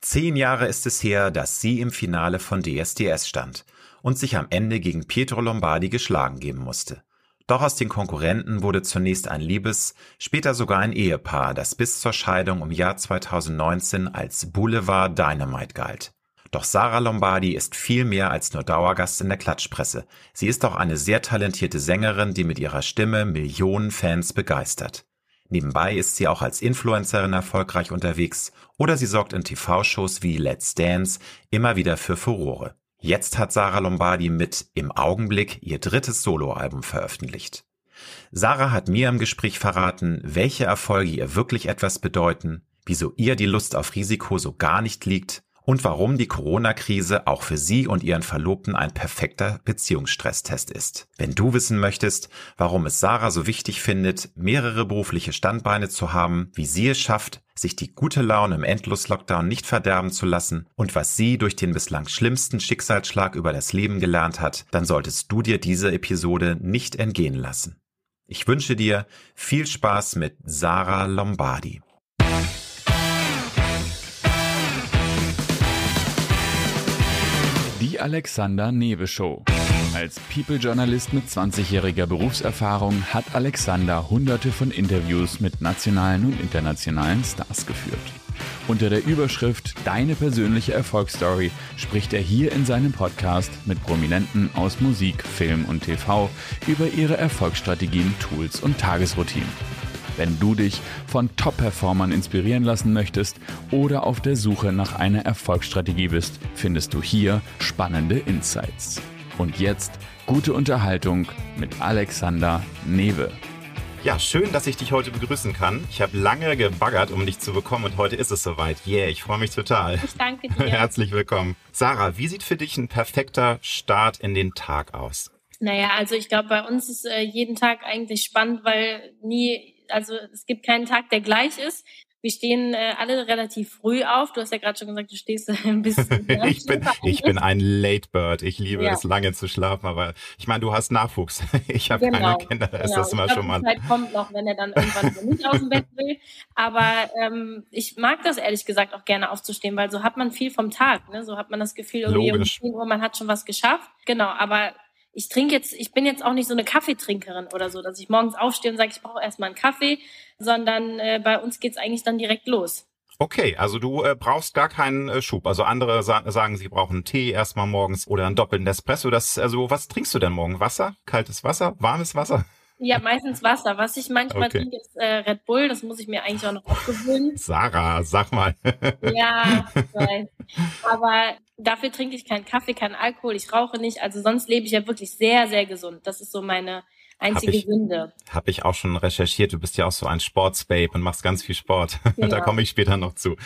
Zehn Jahre ist es her, dass sie im Finale von DSDS stand und sich am Ende gegen Pietro Lombardi geschlagen geben musste. Doch aus den Konkurrenten wurde zunächst ein Liebes, später sogar ein Ehepaar, das bis zur Scheidung im Jahr 2019 als Boulevard Dynamite galt. Doch Sarah Lombardi ist viel mehr als nur Dauergast in der Klatschpresse. Sie ist auch eine sehr talentierte Sängerin, die mit ihrer Stimme Millionen Fans begeistert. Nebenbei ist sie auch als Influencerin erfolgreich unterwegs oder sie sorgt in TV-Shows wie Let's Dance immer wieder für Furore. Jetzt hat Sarah Lombardi mit Im Augenblick ihr drittes Soloalbum veröffentlicht. Sarah hat mir im Gespräch verraten, welche Erfolge ihr wirklich etwas bedeuten, wieso ihr die Lust auf Risiko so gar nicht liegt und warum die Corona-Krise auch für sie und ihren Verlobten ein perfekter Beziehungsstresstest ist. Wenn du wissen möchtest, warum es Sarah so wichtig findet, mehrere berufliche Standbeine zu haben, wie sie es schafft, sich die gute Laune im Endlos-Lockdown nicht verderben zu lassen und was sie durch den bislang schlimmsten Schicksalsschlag über das Leben gelernt hat, dann solltest du dir diese Episode nicht entgehen lassen. Ich wünsche dir viel Spaß mit Sarah Lombardi. Die Alexander Newe Show. Als People-Journalist mit 20-jähriger Berufserfahrung hat Alexander hunderte von Interviews mit nationalen und internationalen Stars geführt. Unter der Überschrift Deine persönliche Erfolgsstory spricht er hier in seinem Podcast mit Prominenten aus Musik, Film und TV über ihre Erfolgsstrategien, Tools und Tagesroutinen. Wenn du dich von Top-Performern inspirieren lassen möchtest oder auf der Suche nach einer Erfolgsstrategie bist, findest du hier spannende Insights. Und jetzt gute Unterhaltung mit Alexander Newe. Ja, schön, dass ich dich heute begrüßen kann. Ich habe lange gebaggert, um dich zu bekommen und heute ist es soweit. Yeah, ich freue mich total. Ich danke dir. Herzlich willkommen. Sarah, wie sieht für dich ein perfekter Start in den Tag aus? Naja, also ich glaube, bei uns ist äh, jeden Tag eigentlich spannend, weil nie also es gibt keinen Tag, der gleich ist. Wir stehen äh, alle relativ früh auf. Du hast ja gerade schon gesagt, du stehst ein bisschen. ich bin, ich bin ein Late Bird. Ich liebe ja. es, lange zu schlafen. Aber ich meine, du hast Nachwuchs. Ich habe genau. keine Kinder. Da ist genau. das immer schon mal. Die Zeit kommt noch, wenn er dann irgendwann nicht aus dem Bett will. Aber ähm, ich mag das ehrlich gesagt auch gerne aufzustehen, weil so hat man viel vom Tag. Ne? So hat man das Gefühl, irgendwie Logisch. um 10 Uhr, man hat schon was geschafft. Genau. Aber ich trinke jetzt, ich bin jetzt auch nicht so eine Kaffeetrinkerin oder so, dass ich morgens aufstehe und sage, ich brauche erstmal einen Kaffee, sondern äh, bei uns geht's eigentlich dann direkt los. Okay, also du äh, brauchst gar keinen äh, Schub. Also andere sa sagen, sie brauchen Tee erstmal morgens oder einen doppelten Espresso. Das, also was trinkst du denn morgen? Wasser? Kaltes Wasser? Warmes Wasser? Ja, meistens Wasser. Was ich manchmal okay. trinke, ist äh, Red Bull. Das muss ich mir eigentlich auch noch abgewöhnen. Sarah, sag mal. ja, ich weiß. Aber dafür trinke ich keinen Kaffee, keinen Alkohol. Ich rauche nicht. Also sonst lebe ich ja wirklich sehr, sehr gesund. Das ist so meine einzige hab ich, Sünde. Habe ich auch schon recherchiert. Du bist ja auch so ein Sportsbabe und machst ganz viel Sport. Genau. da komme ich später noch zu.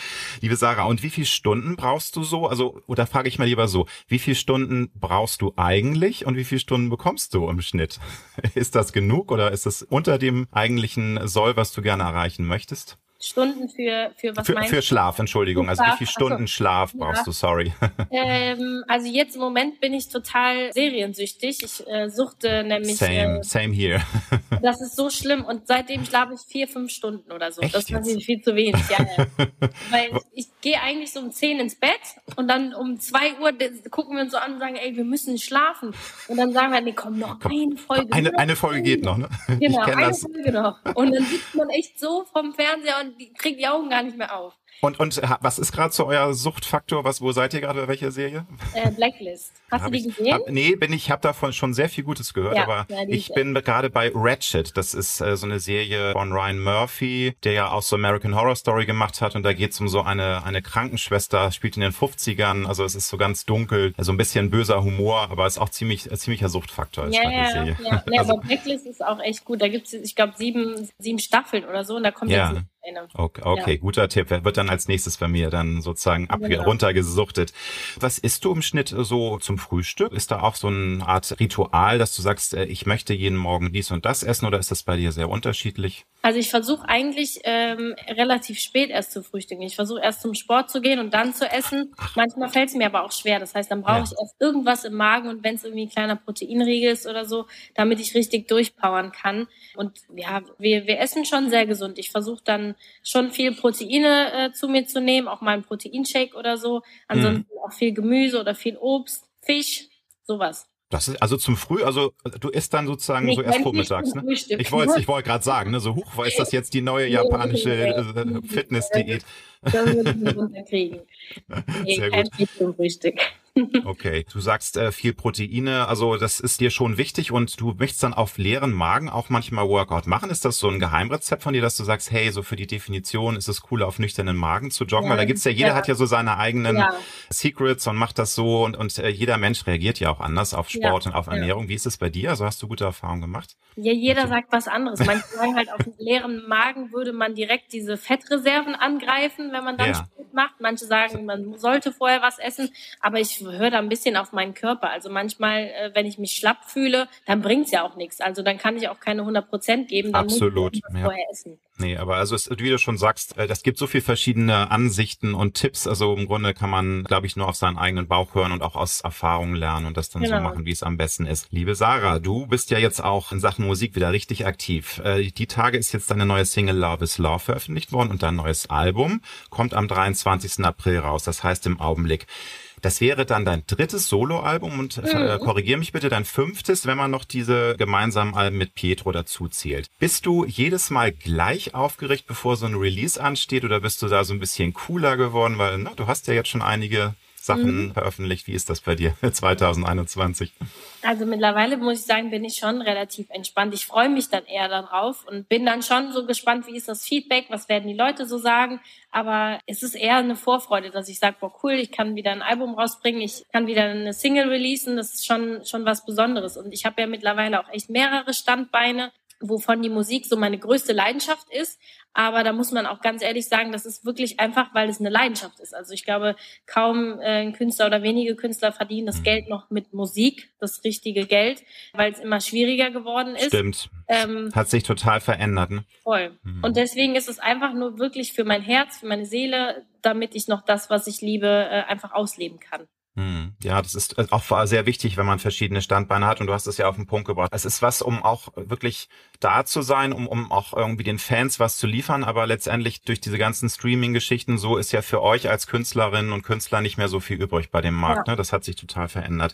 Liebe Sarah, und wie viele Stunden brauchst du so? Also, oder frage ich mal lieber so, wie viele Stunden brauchst du eigentlich und wie viele Stunden bekommst du im Schnitt? Ist das genug oder ist es unter dem eigentlichen Soll, was du gerne erreichen möchtest? Stunden für, für was für, meinst Für Schlaf, Entschuldigung. Also wie viele Stunden so. Schlaf brauchst ja. du, sorry. Ähm, also jetzt im Moment bin ich total seriensüchtig. Ich äh, suchte nämlich. Same, äh, same here. das ist so schlimm und seitdem schlafe ich vier, fünf Stunden oder so. Echt das ist natürlich viel zu wenig, ja. ja. Weil ich gehe eigentlich so um zehn ins Bett und dann um zwei Uhr gucken wir uns so an und sagen, ey, wir müssen schlafen. Und dann sagen wir, nee, komm, noch komm, eine Folge. Eine, eine Folge geht noch, ne? Genau, eine das. Folge noch. Und dann sitzt man echt so vom Fernseher und die, kriegt die Augen gar nicht mehr auf. Und, und was ist gerade so euer Suchtfaktor? Was, wo seid ihr gerade bei welcher Serie? Äh, Blacklist. Hast hab du die gesehen? Hab, nee, bin ich, habe davon schon sehr viel Gutes gehört, ja, aber ja, ich bin gerade bei Ratchet. Das ist äh, so eine Serie von Ryan Murphy, der ja auch so American Horror Story gemacht hat und da geht es um so eine, eine Krankenschwester, spielt in den 50ern, also es ist so ganz dunkel, also ein bisschen böser Humor, aber ist auch ziemlich äh, ziemlicher Suchtfaktor. Ja, ja, Serie. ja. Nee, also, aber Blacklist ist auch echt gut. Da gibt's, ich glaube, sieben, sieben Staffeln oder so und da kommt ja. jetzt Okay, okay ja. guter Tipp. Wer wird dann als nächstes bei mir dann sozusagen ab genau. runtergesuchtet? Was isst du im Schnitt so zum Frühstück? Ist da auch so eine Art Ritual, dass du sagst, äh, ich möchte jeden Morgen dies und das essen oder ist das bei dir sehr unterschiedlich? Also ich versuche eigentlich ähm, relativ spät erst zu frühstücken. Ich versuche erst zum Sport zu gehen und dann zu essen. Manchmal fällt es mir aber auch schwer. Das heißt, dann brauche ja. ich erst irgendwas im Magen und wenn es irgendwie ein kleiner Proteinriegel ist oder so, damit ich richtig durchpowern kann. Und ja, wir, wir essen schon sehr gesund. Ich versuche dann schon viel Proteine äh, zu mir zu nehmen, auch mal einen Proteinshake oder so. Ansonsten mhm. auch viel Gemüse oder viel Obst, Fisch, sowas. Das ist also zum Früh, also du isst dann sozusagen nee, so erst vormittags, ne? Ich wollte ich wollte gerade sagen, ne, so hoch, weil ist das jetzt die neue japanische äh, Fitness-Diät? Das würde ich runterkriegen. Nee, Sehr kein gut. Zum Frühstück. Okay, du sagst äh, viel Proteine, also das ist dir schon wichtig und du möchtest dann auf leeren Magen auch manchmal Workout machen. Ist das so ein Geheimrezept von dir, dass du sagst, hey, so für die Definition ist es cool, auf nüchternen Magen zu joggen? Ja, Weil da gibt's ja, jeder ja. hat ja so seine eigenen ja. Secrets und macht das so und, und äh, jeder Mensch reagiert ja auch anders auf Sport und auf Ernährung. Wie ist es bei dir? Also hast du gute Erfahrungen gemacht? Ja, jeder sagt was anderes. Manche sagen halt, auf leeren Magen würde man direkt diese Fettreserven angreifen, wenn man dann Sport macht. Manche sagen, man sollte vorher was essen, aber ich höre da ein bisschen auf meinen Körper. Also manchmal, äh, wenn ich mich schlapp fühle, dann bringt's ja auch nichts. Also dann kann ich auch keine 100 Prozent geben. Dann Absolut. Muss ich ja. vorher essen. Nee, aber also es, wie du schon sagst, äh, das gibt so viel verschiedene Ansichten und Tipps. Also im Grunde kann man, glaube ich, nur auf seinen eigenen Bauch hören und auch aus Erfahrungen lernen und das dann genau. so machen, wie es am besten ist. Liebe Sarah, du bist ja jetzt auch in Sachen Musik wieder richtig aktiv. Äh, die Tage ist jetzt deine neue Single Love is Love veröffentlicht worden und dein neues Album kommt am 23. April raus. Das heißt im Augenblick. Das wäre dann dein drittes Soloalbum und äh, mhm. korrigier mich bitte, dein fünftes, wenn man noch diese gemeinsamen Alben mit Pietro dazu zählt. Bist du jedes Mal gleich aufgeregt, bevor so ein Release ansteht oder bist du da so ein bisschen cooler geworden? Weil na, du hast ja jetzt schon einige Sachen mhm. veröffentlicht. Wie ist das bei dir 2021? Also mittlerweile muss ich sagen, bin ich schon relativ entspannt. Ich freue mich dann eher darauf und bin dann schon so gespannt, wie ist das Feedback, was werden die Leute so sagen. Aber es ist eher eine Vorfreude, dass ich sage, boah cool, ich kann wieder ein Album rausbringen, ich kann wieder eine Single releasen. Das ist schon schon was Besonderes. Und ich habe ja mittlerweile auch echt mehrere Standbeine wovon die Musik so meine größte Leidenschaft ist. Aber da muss man auch ganz ehrlich sagen, das ist wirklich einfach, weil es eine Leidenschaft ist. Also ich glaube, kaum äh, ein Künstler oder wenige Künstler verdienen das. Geld noch mit Musik, das richtige Geld, weil es immer schwieriger geworden ist. Stimmt. Ähm, Hat sich total verändert. Ne? Voll. Mhm. Und deswegen ist es einfach nur wirklich für mein Herz, für meine Seele, damit ich noch das, was ich liebe, äh, einfach ausleben kann. Hm. Ja, das ist äh, auch sehr wichtig, wenn man verschiedene Standbeine hat und du hast es ja auf den Punkt gebracht. Es ist was, um auch wirklich da zu sein, um, um auch irgendwie den Fans was zu liefern, aber letztendlich durch diese ganzen Streaming-Geschichten so ist ja für euch als Künstlerinnen und Künstler nicht mehr so viel übrig bei dem Markt. Ja. Ne? Das hat sich total verändert.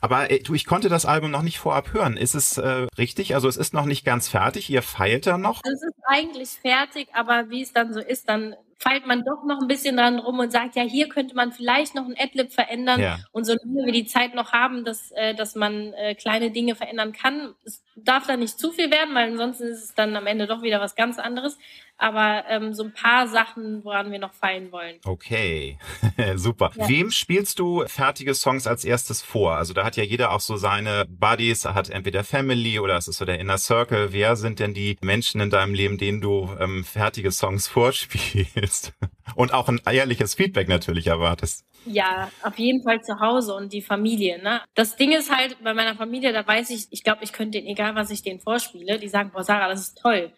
Aber äh, du, ich konnte das Album noch nicht vorab hören. Ist es äh, richtig? Also es ist noch nicht ganz fertig. Ihr feilt da noch? Es ist eigentlich fertig, aber wie es dann so ist, dann feilt man doch noch ein bisschen dran rum und sagt, ja, hier könnte man vielleicht noch ein Adlib verändern. Ja. Und solange wir die Zeit noch haben, dass, äh, dass man äh, kleine Dinge verändern kann, es darf da nicht zu viel werden, weil ansonsten ist es dann am Ende doch wieder was ganz anderes aber ähm, so ein paar Sachen, woran wir noch feilen wollen. Okay, super. Ja. Wem spielst du fertige Songs als erstes vor? Also da hat ja jeder auch so seine Buddies, hat entweder Family oder es ist so der Inner Circle. Wer sind denn die Menschen in deinem Leben, denen du ähm, fertige Songs vorspielst? Und auch ein ehrliches Feedback natürlich erwartest. Ja, auf jeden Fall zu Hause und die Familie. Ne? Das Ding ist halt, bei meiner Familie, da weiß ich, ich glaube, ich könnte, egal was ich denen vorspiele, die sagen, boah, Sarah, das ist toll.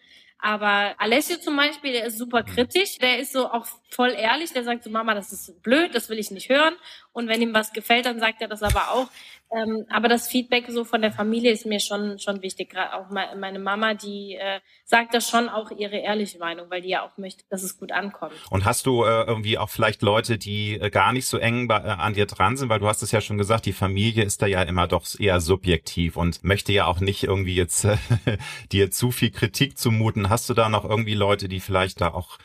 Aber Alessio zum Beispiel, der ist super kritisch, der ist so auch voll ehrlich, der sagt so, Mama, das ist blöd, das will ich nicht hören. Und wenn ihm was gefällt, dann sagt er das aber auch. Ähm, aber das Feedback so von der Familie ist mir schon, schon wichtig. Gerade auch meine Mama, die äh, sagt das schon auch ihre ehrliche Meinung, weil die ja auch möchte, dass es gut ankommt. Und hast du äh, irgendwie auch vielleicht Leute, die äh, gar nicht so eng bei, äh, an dir dran sind, weil du hast es ja schon gesagt, die Familie ist da ja immer doch eher subjektiv und möchte ja auch nicht irgendwie jetzt dir zu viel Kritik zumuten. Hast du da noch irgendwie Leute, die vielleicht da auch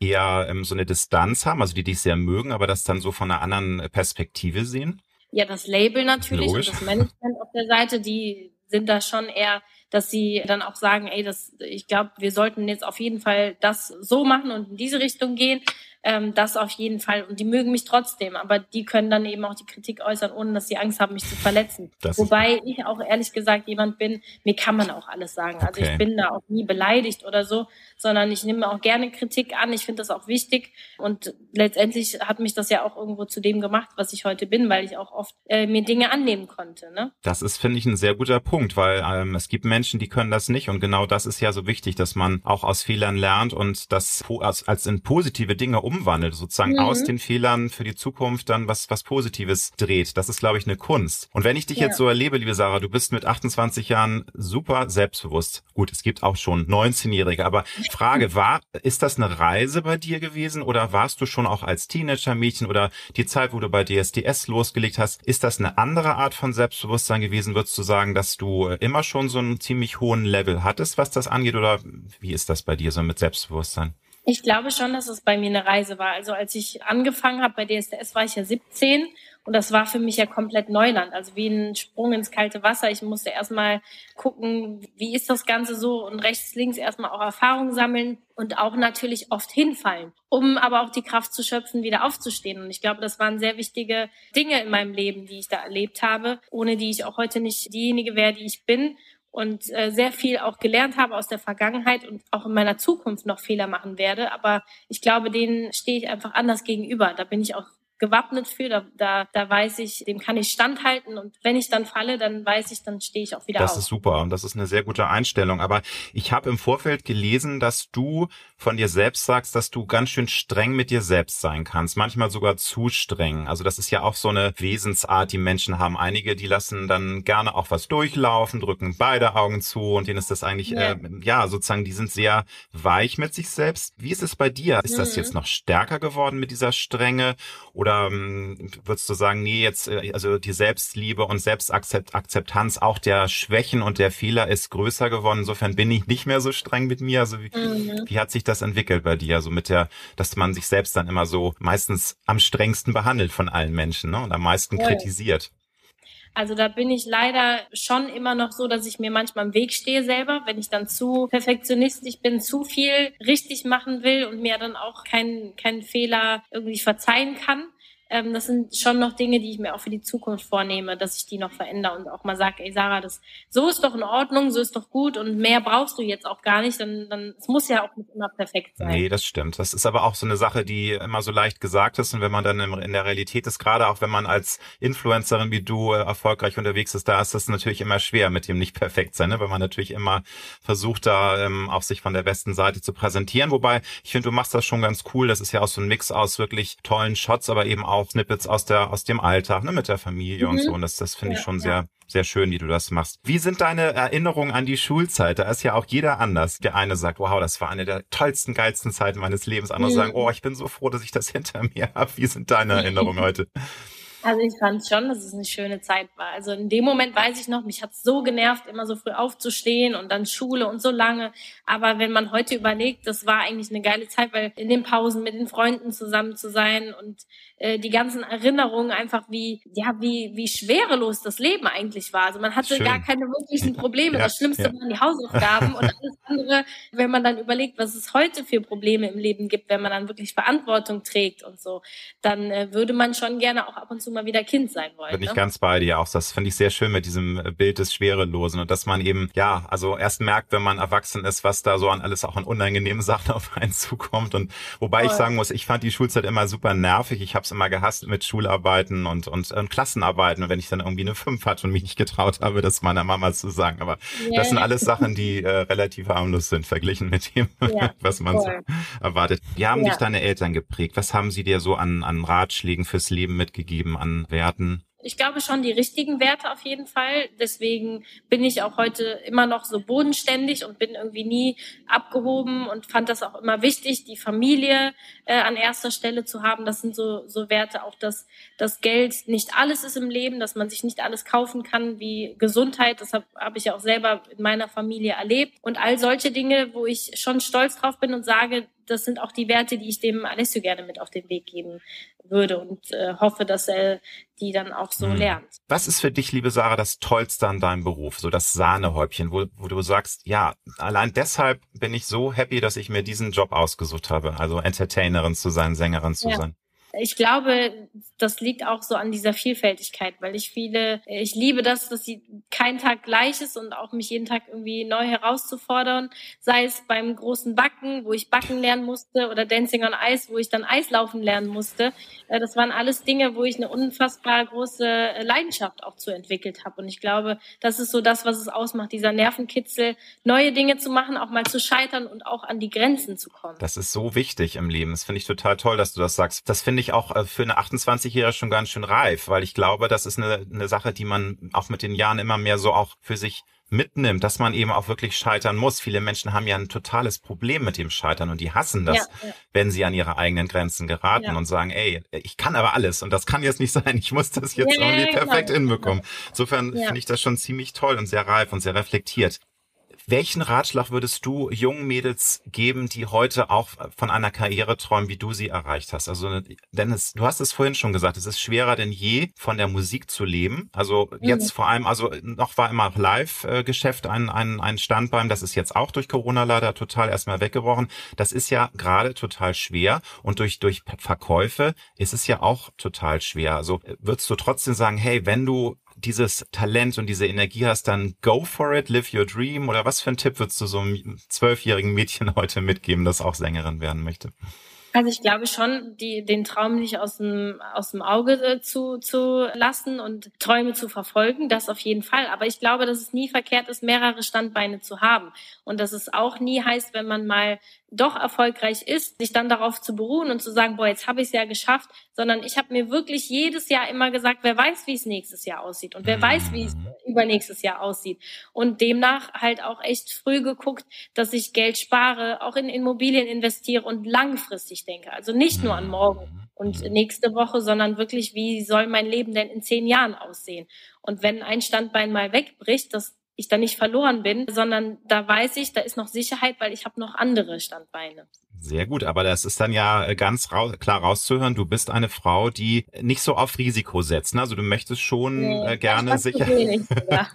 eher ähm, so eine Distanz haben, also die dich sehr mögen, aber das dann so von einer anderen Perspektive sehen? Ja, das Label natürlich Logisch. und das Management auf der Seite, die sind da schon eher, dass sie dann auch sagen, ey, das, ich glaube, wir sollten jetzt auf jeden Fall das so machen und in diese Richtung gehen. Ähm, das auf jeden Fall. Und die mögen mich trotzdem, aber die können dann eben auch die Kritik äußern, ohne dass sie Angst haben, mich zu verletzen. Das Wobei ich auch ehrlich gesagt jemand bin, mir kann man auch alles sagen. Also okay. ich bin da auch nie beleidigt oder so, sondern ich nehme auch gerne Kritik an. Ich finde das auch wichtig. Und letztendlich hat mich das ja auch irgendwo zu dem gemacht, was ich heute bin, weil ich auch oft äh, mir Dinge annehmen konnte. Ne? Das ist, finde ich, ein sehr guter Punkt, weil ähm, es gibt Menschen, die können das nicht. Und genau das ist ja so wichtig, dass man auch aus Fehlern lernt und das als, in positive Dinge umwandelt, sozusagen mhm. aus den Fehlern für die Zukunft dann was, was Positives dreht. Das ist, glaube ich, eine Kunst. Und wenn ich dich ja. jetzt so erlebe, liebe Sarah, du bist mit 28 Jahren super selbstbewusst. Gut, es gibt auch schon 19-Jährige, aber Frage war, ist das eine Reise bei dir gewesen oder warst du schon auch als Teenager-Mädchen oder die Zeit, wo du bei DSDS losgelegt hast, ist das eine andere Art von Selbstbewusstsein gewesen? Würdest du sagen, dass du immer schon so einen ziemlich hohen Level hattest, was das angeht oder wie ist das bei dir so mit Selbstbewusstsein? Ich glaube schon, dass es bei mir eine Reise war. Also als ich angefangen habe bei DSDS, war ich ja 17 und das war für mich ja komplett Neuland, also wie ein Sprung ins kalte Wasser. Ich musste erstmal gucken, wie ist das Ganze so und rechts, links erstmal auch Erfahrung sammeln und auch natürlich oft hinfallen, um aber auch die Kraft zu schöpfen, wieder aufzustehen. Und ich glaube, das waren sehr wichtige Dinge in meinem Leben, die ich da erlebt habe, ohne die ich auch heute nicht diejenige wäre, die ich bin und äh, sehr viel auch gelernt habe aus der Vergangenheit und auch in meiner Zukunft noch Fehler machen werde. Aber ich glaube, denen stehe ich einfach anders gegenüber. Da bin ich auch gewappnet für. Da, da, da weiß ich, dem kann ich standhalten und wenn ich dann falle, dann weiß ich, dann stehe ich auch wieder das auf. Das ist super und das ist eine sehr gute Einstellung. Aber ich habe im Vorfeld gelesen, dass du von dir selbst sagst, dass du ganz schön streng mit dir selbst sein kannst, manchmal sogar zu streng. Also das ist ja auch so eine Wesensart, die Menschen haben. Einige, die lassen dann gerne auch was durchlaufen, drücken beide Augen zu und denen ist das eigentlich, ja, äh, ja sozusagen, die sind sehr weich mit sich selbst. Wie ist es bei dir? Ist mhm. das jetzt noch stärker geworden mit dieser Strenge oder ähm, würdest du sagen, nee, jetzt, äh, also die Selbstliebe und Selbstakzeptanz auch der Schwächen und der Fehler ist größer geworden. Insofern bin ich nicht mehr so streng mit mir. Also wie, mhm. wie hat sich das entwickelt bei dir? Also mit der, dass man sich selbst dann immer so meistens am strengsten behandelt von allen Menschen ne? und am meisten ja. kritisiert. Also da bin ich leider schon immer noch so, dass ich mir manchmal im Weg stehe selber, wenn ich dann zu perfektionistisch bin, zu viel richtig machen will und mir dann auch keinen keinen Fehler irgendwie verzeihen kann ähm, das sind schon noch Dinge, die ich mir auch für die Zukunft vornehme, dass ich die noch verändere und auch mal sage, ey Sarah, das so ist doch in Ordnung, so ist doch gut und mehr brauchst du jetzt auch gar nicht, dann, dann es muss ja auch nicht immer perfekt sein. Nee, das stimmt. Das ist aber auch so eine Sache, die immer so leicht gesagt ist und wenn man dann in der Realität ist, gerade auch wenn man als Influencerin wie du äh, erfolgreich unterwegs ist, da ist das natürlich immer schwer mit dem nicht perfekt sein, ne? weil man natürlich immer versucht, da ähm, auch sich von der besten Seite zu präsentieren. Wobei ich finde, du machst das schon ganz cool. Das ist ja auch so ein Mix aus wirklich tollen Shots, aber eben auch auch Snippets aus der aus dem Alltag, ne, mit der Familie mhm. und so. Und das, das finde ich schon sehr sehr schön, wie du das machst. Wie sind deine Erinnerungen an die Schulzeit? Da ist ja auch jeder anders. Der eine sagt, wow, das war eine der tollsten, geilsten Zeiten meines Lebens. Andere mhm. sagen, oh, ich bin so froh, dass ich das hinter mir habe. Wie sind deine Erinnerungen heute? Also ich fand schon, dass es eine schöne Zeit war. Also in dem Moment weiß ich noch, mich hat so genervt, immer so früh aufzustehen und dann Schule und so lange. Aber wenn man heute überlegt, das war eigentlich eine geile Zeit, weil in den Pausen mit den Freunden zusammen zu sein und äh, die ganzen Erinnerungen einfach wie, ja, wie, wie schwerelos das Leben eigentlich war. Also man hatte Schön. gar keine wirklichen Probleme. Ja, das Schlimmste ja. waren die Hausaufgaben und alles andere, wenn man dann überlegt, was es heute für Probleme im Leben gibt, wenn man dann wirklich Verantwortung trägt und so, dann äh, würde man schon gerne auch ab und zu mal wieder Kind sein wollen. Bin ne? ich ganz bei dir auch. Das finde ich sehr schön mit diesem äh, Bild des Schwerelosen und dass man eben, ja, also erst merkt, wenn man erwachsen ist, was da so an alles auch an unangenehmen Sachen auf einen zukommt. Und wobei Voll. ich sagen muss, ich fand die Schulzeit immer super nervig. Ich habe es immer gehasst mit Schularbeiten und, und, und Klassenarbeiten. Und wenn ich dann irgendwie eine 5 hatte und mich nicht getraut habe, das meiner Mama zu sagen. Aber yeah. das sind alles Sachen, die äh, relativ harmlos sind, verglichen mit dem, ja, was man so erwartet. Wie haben ja. dich deine Eltern geprägt? Was haben sie dir so an, an Ratschlägen fürs Leben mitgegeben, an Werten? Ich glaube schon die richtigen Werte auf jeden Fall. Deswegen bin ich auch heute immer noch so bodenständig und bin irgendwie nie abgehoben und fand das auch immer wichtig, die Familie äh, an erster Stelle zu haben. Das sind so, so Werte, auch dass das Geld nicht alles ist im Leben, dass man sich nicht alles kaufen kann wie Gesundheit. Das habe hab ich ja auch selber in meiner Familie erlebt. Und all solche Dinge, wo ich schon stolz drauf bin und sage, das sind auch die Werte, die ich dem Alessio gerne mit auf den Weg geben würde und äh, hoffe, dass er die dann auch so hm. lernt. Was ist für dich, liebe Sarah, das Tollste an deinem Beruf? So das Sahnehäubchen, wo, wo du sagst, ja, allein deshalb bin ich so happy, dass ich mir diesen Job ausgesucht habe. Also Entertainerin zu sein, Sängerin zu ja. sein ich glaube, das liegt auch so an dieser Vielfältigkeit, weil ich viele, ich liebe das, dass sie kein Tag gleich ist und auch mich jeden Tag irgendwie neu herauszufordern, sei es beim großen Backen, wo ich backen lernen musste oder Dancing on Ice, wo ich dann Eislaufen lernen musste. Äh, das waren alles Dinge, wo ich eine unfassbar große Leidenschaft auch zu entwickelt habe und ich glaube, das ist so das, was es ausmacht, dieser Nervenkitzel, neue Dinge zu machen, auch mal zu scheitern und auch an die Grenzen zu kommen. Das ist so wichtig im Leben. Das finde ich total toll, dass du das sagst. Das finde ich auch äh, für eine 28-Jährige schon ganz schön reif, weil ich glaube, das ist eine, eine Sache, die man auch mit den Jahren immer mehr so auch für sich mitnimmt, dass man eben auch wirklich scheitern muss. Viele Menschen haben ja ein totales Problem mit dem Scheitern und die hassen das, ja, ja. wenn sie an ihre eigenen Grenzen geraten ja. und sagen, ey, ich kann aber alles und das kann jetzt nicht sein, ich muss das jetzt irgendwie perfekt genau. hinbekommen. Insofern finde ich das schon ziemlich toll und sehr reif und sehr reflektiert. Welchen Ratschlag würdest du jungen Mädels geben, die heute auch von einer Karriere träumen, wie du sie erreicht hast? Also, Dennis, du hast es vorhin schon gesagt, es ist schwerer denn je, von der Musik zu leben. Also jetzt mhm. vor allem, also noch war immer Live-Geschäft ein, ein, ein Standbein. Das ist jetzt auch durch Corona leider total erstmal weggebrochen. Das ist ja gerade total schwer. Und durch, durch Verkäufe ist es ja auch total schwer. Also würdest du trotzdem sagen, hey, wenn du dieses Talent und diese Energie hast, dann go for it, live your dream? Oder was für einen Tipp würdest du so einem zwölfjährigen Mädchen heute mitgeben, das auch Sängerin werden möchte? Also ich glaube schon, die, den Traum nicht aus dem, aus dem Auge äh, zu, zu lassen und Träume zu verfolgen, das auf jeden Fall. Aber ich glaube, dass es nie verkehrt ist, mehrere Standbeine zu haben. Und dass es auch nie heißt, wenn man mal doch erfolgreich ist, sich dann darauf zu beruhen und zu sagen, boah, jetzt habe ich es ja geschafft, sondern ich habe mir wirklich jedes Jahr immer gesagt, wer weiß, wie es nächstes Jahr aussieht und wer weiß, wie es übernächstes Jahr aussieht. Und demnach halt auch echt früh geguckt, dass ich Geld spare, auch in Immobilien investiere und langfristig denke. Also nicht nur an morgen mhm. und nächste Woche, sondern wirklich, wie soll mein Leben denn in zehn Jahren aussehen? Und wenn ein Standbein mal wegbricht, das ich da nicht verloren bin, sondern da weiß ich, da ist noch Sicherheit, weil ich habe noch andere Standbeine. Sehr gut, aber das ist dann ja äh, ganz raus, klar rauszuhören. Du bist eine Frau, die nicht so auf Risiko setzt. Ne? Also du möchtest schon nee, äh, gerne sicher.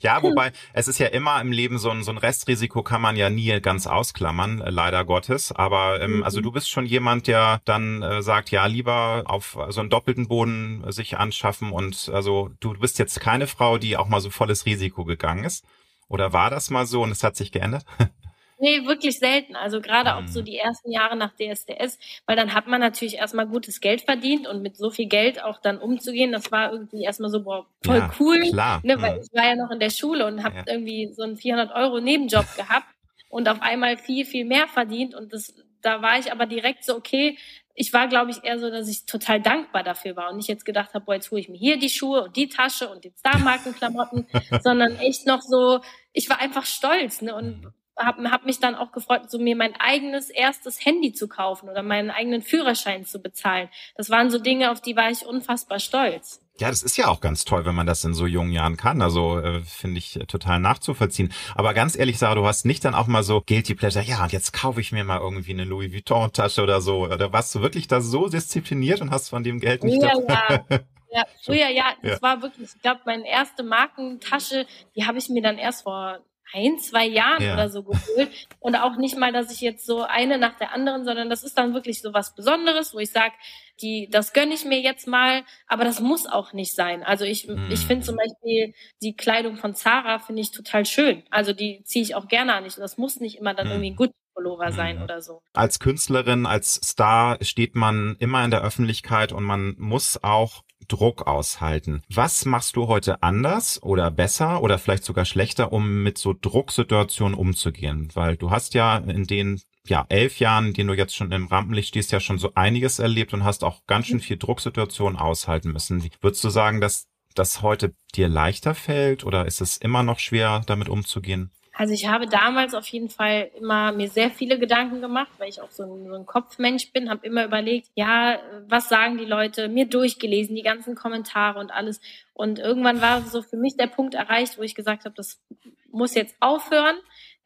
ja, wobei es ist ja immer im Leben so ein, so ein Restrisiko kann man ja nie ganz ausklammern, äh, leider Gottes. Aber ähm, mhm. also du bist schon jemand, der dann äh, sagt, ja lieber auf so einen doppelten Boden sich anschaffen und also du bist jetzt keine Frau, die auch mal so volles Risiko gegangen ist. Oder war das mal so und es hat sich geändert? Nee, wirklich selten. Also gerade mhm. auch so mhm. die ersten Jahre nach DSDS, weil dann hat man natürlich erstmal gutes Geld verdient und mit so viel Geld auch dann umzugehen, das war irgendwie erstmal so, boah, voll ja, cool. Klar. Ne, weil mhm. ich war ja noch in der Schule und habe ja. irgendwie so einen 400 Euro Nebenjob gehabt und auf einmal viel, viel mehr verdient und das, da war ich aber direkt so, okay, ich war, glaube ich, eher so, dass ich total dankbar dafür war und nicht jetzt gedacht habe, boah, jetzt hole ich mir hier die Schuhe und die Tasche und die Star-Markenklamotten, sondern echt noch so, ich war einfach stolz ne? und mhm habe hab mich dann auch gefreut, so mir mein eigenes erstes Handy zu kaufen oder meinen eigenen Führerschein zu bezahlen. Das waren so Dinge, auf die war ich unfassbar stolz. Ja, das ist ja auch ganz toll, wenn man das in so jungen Jahren kann. Also äh, finde ich äh, total nachzuvollziehen. Aber ganz ehrlich, Sarah, du hast nicht dann auch mal so Guilty Pleasure, ja, und jetzt kaufe ich mir mal irgendwie eine Louis Vuitton-Tasche oder so. Oder warst du wirklich da so diszipliniert und hast von dem Geld nicht... Ja, ja. Ja, früher ja, das ja. war wirklich, ich glaube, meine erste Markentasche, die habe ich mir dann erst vor ein, zwei Jahren ja. oder so geholt. Und auch nicht mal, dass ich jetzt so eine nach der anderen, sondern das ist dann wirklich so was Besonderes, wo ich sage, die, das gönne ich mir jetzt mal, aber das muss auch nicht sein. Also ich, mm. ich finde zum Beispiel die Kleidung von Zara finde ich total schön. Also die ziehe ich auch gerne an. Ich, das muss nicht immer dann mm. irgendwie gut Pullover sein mhm. oder so. Als Künstlerin, als Star steht man immer in der Öffentlichkeit und man muss auch Druck aushalten. Was machst du heute anders oder besser oder vielleicht sogar schlechter, um mit so Drucksituationen umzugehen? Weil du hast ja in den ja, elf Jahren, die du jetzt schon im Rampenlicht stehst, ja schon so einiges erlebt und hast auch ganz schön viel Drucksituationen aushalten müssen. Würdest du sagen, dass das heute dir leichter fällt oder ist es immer noch schwer, damit umzugehen? Also ich habe damals auf jeden Fall immer mir sehr viele Gedanken gemacht, weil ich auch so ein, so ein Kopfmensch bin, habe immer überlegt, ja, was sagen die Leute, mir durchgelesen, die ganzen Kommentare und alles. Und irgendwann war so für mich der Punkt erreicht, wo ich gesagt habe, das muss jetzt aufhören,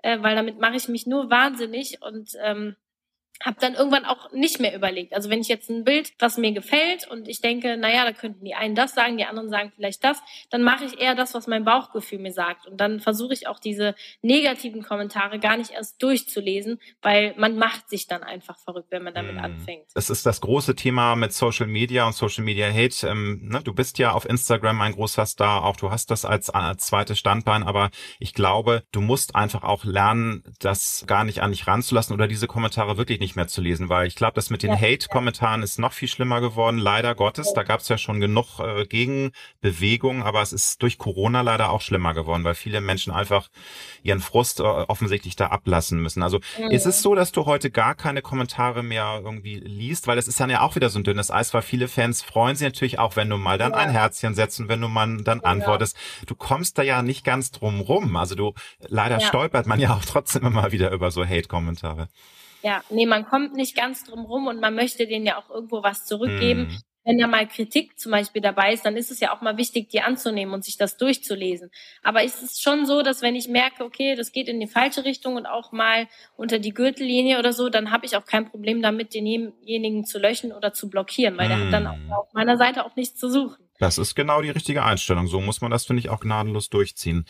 äh, weil damit mache ich mich nur wahnsinnig und ähm, habe dann irgendwann auch nicht mehr überlegt. Also wenn ich jetzt ein Bild, was mir gefällt und ich denke, naja, da könnten die einen das sagen, die anderen sagen vielleicht das, dann mache ich eher das, was mein Bauchgefühl mir sagt. Und dann versuche ich auch diese negativen Kommentare gar nicht erst durchzulesen, weil man macht sich dann einfach verrückt, wenn man damit hm. anfängt. Es ist das große Thema mit Social Media und Social Media Hate. Ähm, ne, du bist ja auf Instagram ein großer Star, auch du hast das als, als zweites Standbein, aber ich glaube, du musst einfach auch lernen, das gar nicht an dich ranzulassen oder diese Kommentare wirklich nicht nicht mehr zu lesen, weil ich glaube, das mit den ja. Hate-Kommentaren ist noch viel schlimmer geworden, leider Gottes. Da gab es ja schon genug äh, Gegenbewegung, aber es ist durch Corona leider auch schlimmer geworden, weil viele Menschen einfach ihren Frust äh, offensichtlich da ablassen müssen. Also mhm. ist es so, dass du heute gar keine Kommentare mehr irgendwie liest, weil es ist dann ja auch wieder so ein dünnes Eis, weil viele Fans freuen sich natürlich auch, wenn du mal dann ja. ein Herzchen setzt und wenn du mal dann antwortest. Du kommst da ja nicht ganz drum rum. Also du leider stolpert man ja auch trotzdem immer wieder über so Hate-Kommentare. Ja, nee, man kommt nicht ganz drum rum und man möchte denen ja auch irgendwo was zurückgeben. Mm. Wenn da mal Kritik zum Beispiel dabei ist, dann ist es ja auch mal wichtig, die anzunehmen und sich das durchzulesen. Aber es ist schon so, dass wenn ich merke, okay, das geht in die falsche Richtung und auch mal unter die Gürtellinie oder so, dann habe ich auch kein Problem damit, denjenigen zu löschen oder zu blockieren, weil mm. der hat dann auch mm. auf meiner Seite auch nichts zu suchen. Das ist genau die richtige Einstellung. So muss man das, finde ich, auch gnadenlos durchziehen.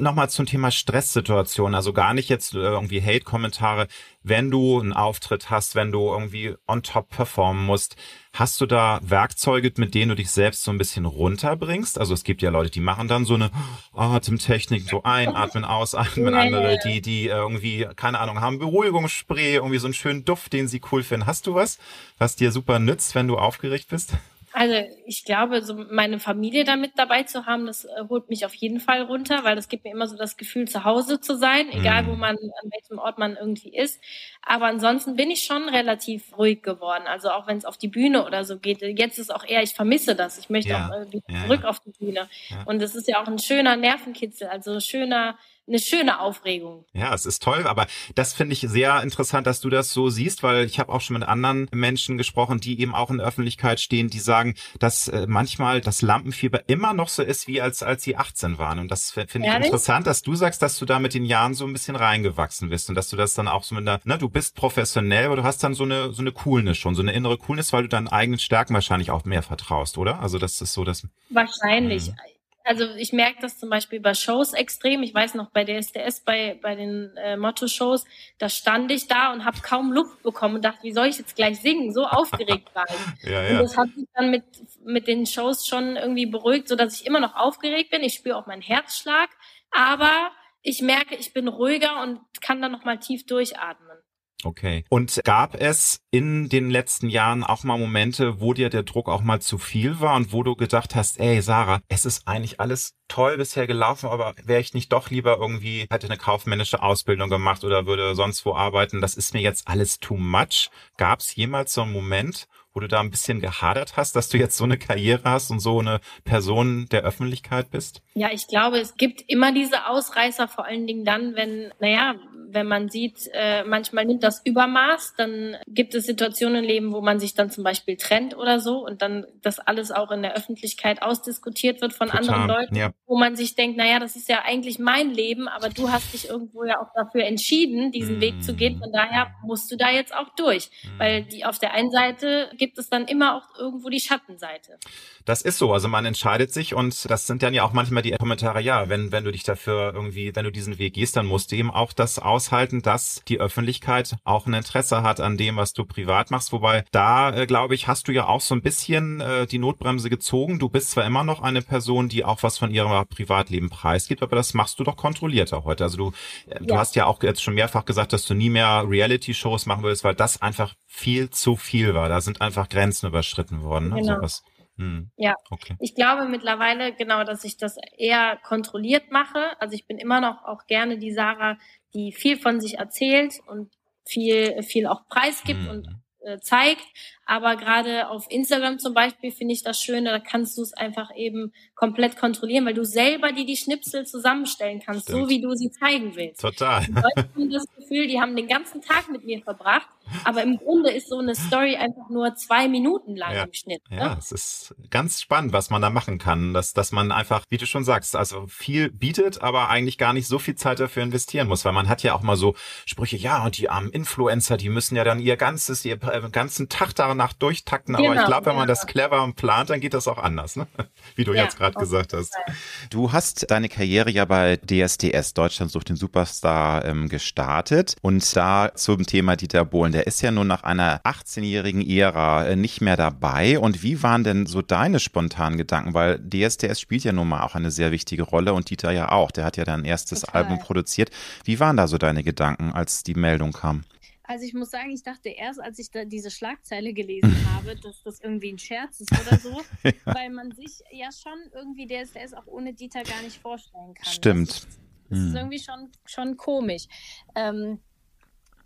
Nochmal zum Thema Stresssituation, also gar nicht jetzt äh, irgendwie Hate-Kommentare. Wenn du einen Auftritt hast, wenn du irgendwie on top performen musst, hast du da Werkzeuge, mit denen du dich selbst so ein bisschen runterbringst? Also es gibt ja Leute, die machen dann so eine Atemtechnik, so einatmen, ausatmen, andere, die, die irgendwie, keine Ahnung, haben Beruhigungsspray, irgendwie so einen schönen Duft, den sie cool finden. Hast du was, was dir super nützt, wenn du aufgeregt bist? Also ich glaube, so meine Familie damit dabei zu haben, das äh, holt mich auf jeden Fall runter, weil das gibt mir immer so das Gefühl, zu Hause zu sein, egal wo mhm. man, an welchem Ort man irgendwie ist. Aber ansonsten bin ich schon relativ ruhig geworden. Also auch wenn es auf die Bühne oder so geht. Jetzt ist auch eher, ich vermisse das. Ich möchte ja. auch wieder ja, zurück ja. auf die Bühne. Und es ist ja auch ein schöner Nervenkitzel, also schöner eine schöne Aufregung. Ja, es ist toll, aber das finde ich sehr interessant, dass du das so siehst, weil ich habe auch schon mit anderen Menschen gesprochen, die eben auch in der Öffentlichkeit stehen, die sagen, dass äh, manchmal das Lampenfieber immer noch so ist, wie als, als sie 18 waren. Und das finde ich interessant, dass du sagst, dass du da mit den Jahren so ein bisschen reingewachsen bist und dass du das dann auch so mit einer, ne, du bist professionell, aber du hast dann so eine, so eine Coolness schon, so eine innere Coolness, weil du deinen eigenen Stärken wahrscheinlich auch mehr vertraust, oder? Also das ist so das. Wahrscheinlich. Mh also ich merke das zum Beispiel bei Shows extrem. Ich weiß noch bei der SDS, bei, bei den äh, Motto-Shows, da stand ich da und habe kaum Luft bekommen und dachte, wie soll ich jetzt gleich singen? So aufgeregt war ich. ja, ja. Und das hat sich dann mit, mit den Shows schon irgendwie beruhigt, so dass ich immer noch aufgeregt bin. Ich spüre auch meinen Herzschlag, aber ich merke, ich bin ruhiger und kann dann nochmal tief durchatmen. Okay. Und gab es in den letzten Jahren auch mal Momente, wo dir der Druck auch mal zu viel war und wo du gedacht hast, ey Sarah, es ist eigentlich alles toll bisher gelaufen, aber wäre ich nicht doch lieber irgendwie, hätte eine kaufmännische Ausbildung gemacht oder würde sonst wo arbeiten, das ist mir jetzt alles too much. Gab es jemals so einen Moment, wo du da ein bisschen gehadert hast, dass du jetzt so eine Karriere hast und so eine Person der Öffentlichkeit bist? Ja, ich glaube, es gibt immer diese Ausreißer, vor allen Dingen dann, wenn, naja, wenn man sieht, äh, manchmal nimmt das Übermaß, dann gibt es Situationen im Leben, wo man sich dann zum Beispiel trennt oder so und dann das alles auch in der Öffentlichkeit ausdiskutiert wird von Total, anderen Leuten, ja. wo man sich denkt, naja, das ist ja eigentlich mein Leben, aber du hast dich irgendwo ja auch dafür entschieden, diesen mm. Weg zu gehen. Von daher musst du da jetzt auch durch, mm. weil die auf der einen Seite gibt es dann immer auch irgendwo die Schattenseite. Das ist so, also man entscheidet sich und das sind dann ja auch manchmal die Kommentare, ja, wenn, wenn du dich dafür irgendwie, wenn du diesen Weg gehst, dann musst du eben auch das aushalten, dass die Öffentlichkeit auch ein Interesse hat an dem, was du privat machst. Wobei da, äh, glaube ich, hast du ja auch so ein bisschen äh, die Notbremse gezogen. Du bist zwar immer noch eine Person, die auch was von ihrem Privatleben preisgibt, aber das machst du doch kontrollierter heute. Also du, äh, ja. du hast ja auch jetzt schon mehrfach gesagt, dass du nie mehr Reality-Shows machen würdest, weil das einfach viel zu viel war. Da sind einfach Grenzen überschritten worden. Ne? Genau. Hm. Ja, okay. ich glaube mittlerweile genau, dass ich das eher kontrolliert mache. Also ich bin immer noch auch gerne die Sarah, die viel von sich erzählt und viel, viel auch preisgibt hm. und äh, zeigt. Aber gerade auf Instagram zum Beispiel finde ich das Schöne, da kannst du es einfach eben komplett kontrollieren, weil du selber dir die Schnipsel zusammenstellen kannst, Stimmt. so wie du sie zeigen willst. Total. Die Leute haben das Gefühl, die haben den ganzen Tag mit mir verbracht, aber im Grunde ist so eine Story einfach nur zwei Minuten lang ja. im Schnitt. Ne? Ja, es ist ganz spannend, was man da machen kann, dass, dass man einfach, wie du schon sagst, also viel bietet, aber eigentlich gar nicht so viel Zeit dafür investieren muss, weil man hat ja auch mal so Sprüche, ja, und die armen Influencer, die müssen ja dann ihr ganzes, ihr äh, ganzen Tag danach durchtakten, aber genau, ich glaube, wenn man das clever und plant, dann geht das auch anders, ne? wie du ja, jetzt gerade gesagt hast. Du hast deine Karriere ja bei DSDS, Deutschland sucht den Superstar, ähm, gestartet und da zum Thema Dieter Bohlen, der ist ja nun nach einer 18-jährigen Ära äh, nicht mehr dabei und wie waren denn so deine spontanen Gedanken, weil DSDS spielt ja nun mal auch eine sehr wichtige Rolle und Dieter ja auch, der hat ja dein erstes Total. Album produziert. Wie waren da so deine Gedanken, als die Meldung kam? Also ich muss sagen, ich dachte erst, als ich da diese Schlagzeile gelesen habe, dass das irgendwie ein Scherz ist oder so, ja. weil man sich ja schon irgendwie DSDS auch ohne Dieter gar nicht vorstellen kann. Stimmt. Das ist, das hm. ist irgendwie schon, schon komisch. Ähm,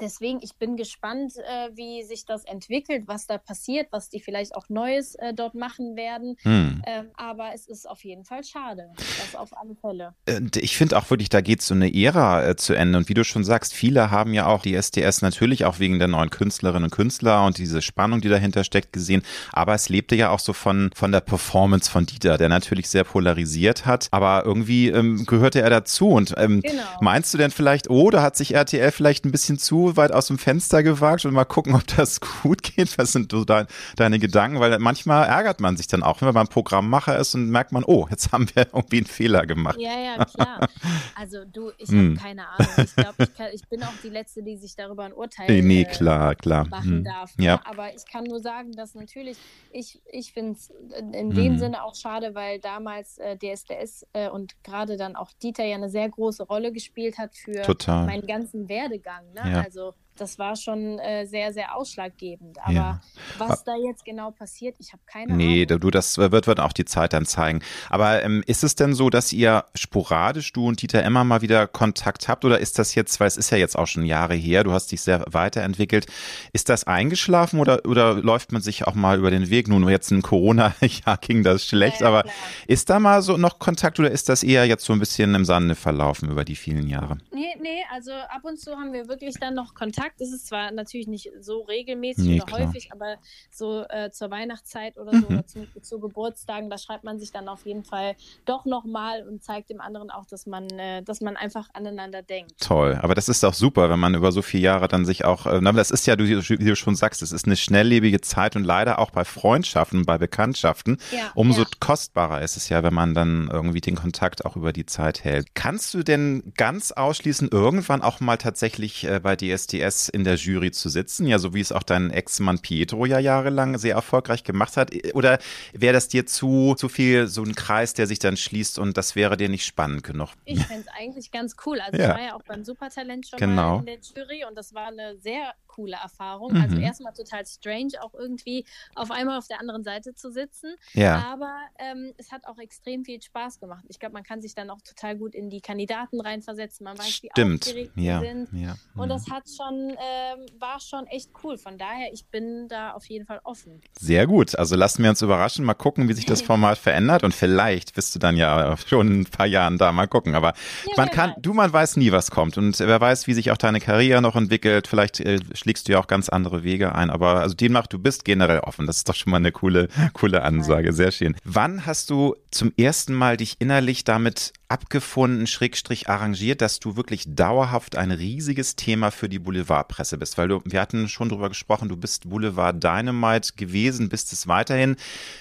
deswegen, ich bin gespannt, äh, wie sich das entwickelt, was da passiert, was die vielleicht auch Neues äh, dort machen werden. Hm. Ähm, aber es ist auf jeden Fall schade. Das auf alle Fälle. Ich finde auch wirklich, da geht so eine Ära äh, zu Ende. Und wie du schon sagst, viele haben ja auch die SDS natürlich auch wegen der neuen Künstlerinnen und Künstler und diese Spannung, die dahinter steckt, gesehen. Aber es lebte ja auch so von, von der Performance von Dieter, der natürlich sehr polarisiert hat. Aber irgendwie ähm, gehörte er dazu. Und ähm, genau. meinst du denn vielleicht, oh, da hat sich RTL vielleicht ein bisschen zu weit aus dem Fenster gewagt und mal gucken, ob das gut geht. Was sind so dein, deine Gedanken? Weil manchmal ärgert man sich dann auch, wenn man Programmmacher ist und merkt man, oh, jetzt haben wir irgendwie einen Fehler gemacht. Ja, ja, klar. Also du, ich habe hm. keine Ahnung. Ich glaube, ich, ich, bin auch die Letzte, die sich darüber ein Urteil nee, nee, klar, klar. machen hm. darf. Ne? Ja. Aber ich kann nur sagen, dass natürlich, ich, ich finde es in dem hm. Sinne auch schade, weil damals äh, DSDS äh, und gerade dann auch Dieter ja eine sehr große Rolle gespielt hat für Total. meinen ganzen Werdegang. Ne? Ja. Also Also das war schon äh, sehr, sehr ausschlaggebend. Aber ja. was da jetzt genau passiert, ich habe keine Ahnung. Nee, du, das wird, wird auch die Zeit dann zeigen. Aber ähm, ist es denn so, dass ihr sporadisch, du und Dieter immer mal wieder Kontakt habt? Oder ist das jetzt, weil es ist ja jetzt auch schon Jahre her, du hast dich sehr weiterentwickelt. Ist das eingeschlafen oder, oder läuft man sich auch mal über den Weg? Nun, jetzt in Corona-Jahr ging das schlecht, ja, aber klar. ist da mal so noch Kontakt oder ist das eher jetzt so ein bisschen im Sande verlaufen über die vielen Jahre? Nee, nee, also ab und zu haben wir wirklich dann noch Kontakt Kontakt ist es zwar natürlich nicht so regelmäßig nee, oder klar. häufig, aber so äh, zur Weihnachtszeit oder so mhm. oder zu, zu, Geburtstagen, da schreibt man sich dann auf jeden Fall doch nochmal und zeigt dem anderen auch, dass man, äh, dass man einfach aneinander denkt. Toll, aber das ist auch super, wenn man über so viele Jahre dann sich auch, äh, das ist ja, wie du schon sagst, es ist eine schnelllebige Zeit und leider auch bei Freundschaften, bei Bekanntschaften, ja, umso ja. kostbarer ist es ja, wenn man dann irgendwie den Kontakt auch über die Zeit hält. Kannst du denn ganz ausschließen, irgendwann auch mal tatsächlich äh, bei DSDS es, in der Jury zu sitzen, ja, so wie es auch dein Ex-Mann Pietro ja jahrelang sehr erfolgreich gemacht hat? Oder wäre das dir zu, zu viel so ein Kreis, der sich dann schließt und das wäre dir nicht spannend genug? Ich fände es eigentlich ganz cool. Also ja. ich war ja auch beim Supertalent schon genau. in der Jury und das war eine sehr coole Erfahrung. Also mhm. Also erstmal total strange, auch irgendwie auf einmal auf der anderen Seite zu sitzen. Ja. Aber ähm, es hat auch extrem viel Spaß gemacht. Ich glaube, man kann sich dann auch total gut in die Kandidaten reinversetzen. Man weiß, Stimmt. wie aufgeregt ja. sind. Ja. Und das hat schon, ähm, war schon echt cool. Von daher, ich bin da auf jeden Fall offen. Sehr gut. Also lassen wir uns überraschen. Mal gucken, wie sich das Format verändert. Und vielleicht bist du dann ja schon ein paar Jahren da. Mal gucken. Aber man kann, weiß. du, man weiß nie, was kommt. Und wer weiß, wie sich auch deine Karriere noch entwickelt. Vielleicht äh, schlägst du ja auch ganz andere Wege ein. Aber also demnach, du bist generell offen. Das ist doch schon mal eine coole, coole Ansage. Sehr schön. Wann hast du zum ersten Mal dich innerlich damit abgefunden, schrägstrich arrangiert, dass du wirklich dauerhaft ein riesiges Thema für die Boulevardpresse bist? Weil du, wir hatten schon drüber gesprochen, du bist Boulevard Dynamite gewesen, bist es weiterhin.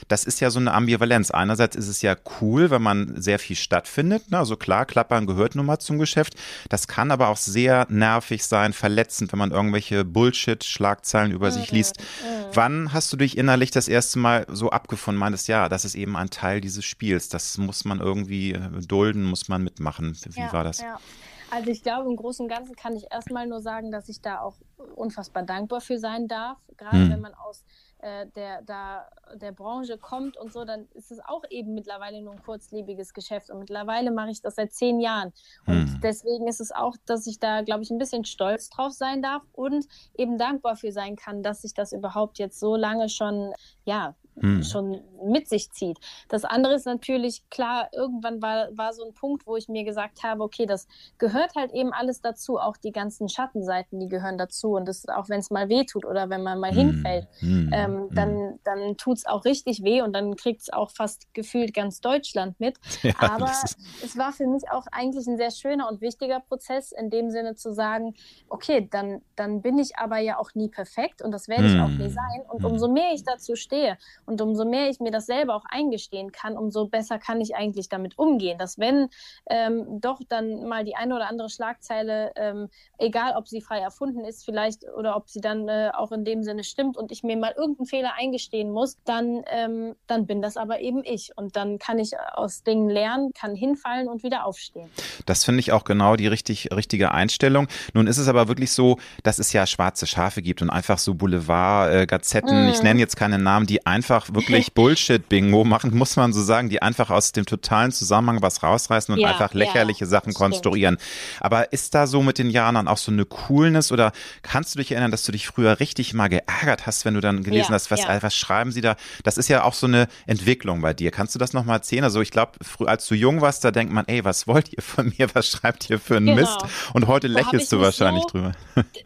Das ist ja so eine Ambivalenz. Einerseits ist es ja cool, wenn man sehr viel stattfindet. Ne? Also klar, Klappern gehört nun mal zum Geschäft. Das kann aber auch sehr nervig sein, verletzend, wenn man irgendwelche Bullshit-Schlagzeilen über sich mhm, liest. Mhm. Wann hast du dich innerlich das erste Mal so abgefunden, meintest, ja, das ist eben ein Teil dieses Spiels. Das muss man irgendwie äh, dulden, muss man mitmachen. Wie ja, war das? Ja. Also ich glaube, im Großen und Ganzen kann ich erstmal nur sagen, dass ich da auch unfassbar dankbar für sein darf. Gerade hm. wenn man aus äh, der, da, der Branche kommt und so, dann ist es auch eben mittlerweile nur ein kurzlebiges Geschäft. Und mittlerweile mache ich das seit zehn Jahren. Und hm. deswegen ist es auch, dass ich da, glaube ich, ein bisschen stolz drauf sein darf und eben dankbar für sein kann, dass ich das überhaupt jetzt so lange schon, ja, hm. schon mit sich zieht. Das andere ist natürlich klar, irgendwann war, war so ein Punkt, wo ich mir gesagt habe, okay, das gehört halt eben alles dazu, auch die ganzen Schattenseiten, die gehören dazu. Und das, auch wenn es mal weh tut oder wenn man mal hm. hinfällt, hm. Ähm, hm. dann, dann tut es auch richtig weh und dann kriegt es auch fast gefühlt ganz Deutschland mit. Ja, Aber es war für mich auch eigentlich ein sehr schöner und wichtiger Prozess, in dem Sinne zu sagen, okay, dann, dann bin ich aber ja auch nie perfekt und das werde ich auch nie hm. sein. Und umso mehr ich dazu stehe und umso mehr ich mir das selber auch eingestehen kann, umso besser kann ich eigentlich damit umgehen. Dass wenn ähm, doch dann mal die eine oder andere Schlagzeile, ähm, egal ob sie frei erfunden ist, vielleicht oder ob sie dann äh, auch in dem Sinne stimmt und ich mir mal irgendeinen Fehler eingestehen muss, dann, ähm, dann bin das aber eben ich. Und dann kann ich aus Dingen lernen, kann hinfallen und wieder aufstehen. Das finde ich auch genau die richtig, richtige Einstellung. Nun ist es aber wirklich so, dass es ja schwarze Schafe gibt und einfach so Boulevard-Gazetten, mm. ich nenne jetzt keine Namen, die einfach einfach wirklich Bullshit-Bingo machen, muss man so sagen, die einfach aus dem totalen Zusammenhang was rausreißen und ja, einfach lächerliche ja, Sachen konstruieren. Aber ist da so mit den Jahren dann auch so eine Coolness oder kannst du dich erinnern, dass du dich früher richtig mal geärgert hast, wenn du dann gelesen ja, hast, was, was schreiben sie da? Das ist ja auch so eine Entwicklung bei dir. Kannst du das nochmal erzählen? Also ich glaube, als du jung warst, da denkt man, ey, was wollt ihr von mir? Was schreibt ihr für einen genau. Mist? Und heute lächelst du wahrscheinlich so, drüber.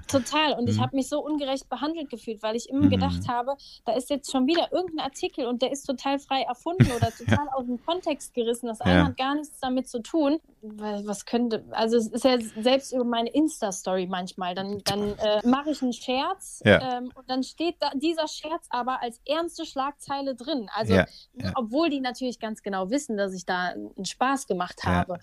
Total. Und ich mhm. habe mich so ungerecht behandelt gefühlt, weil ich immer mhm. gedacht habe, da ist jetzt schon wieder irgendein Artikel und der ist total frei erfunden oder total ja. aus dem Kontext gerissen. Das eine ja. hat gar nichts damit zu tun. Was könnte, also es ist ja selbst über meine Insta-Story manchmal. Dann, dann äh, mache ich einen Scherz ja. ähm, und dann steht da dieser Scherz aber als ernste Schlagzeile drin. Also, obwohl die natürlich ganz genau wissen, dass ich da einen Spaß gemacht habe.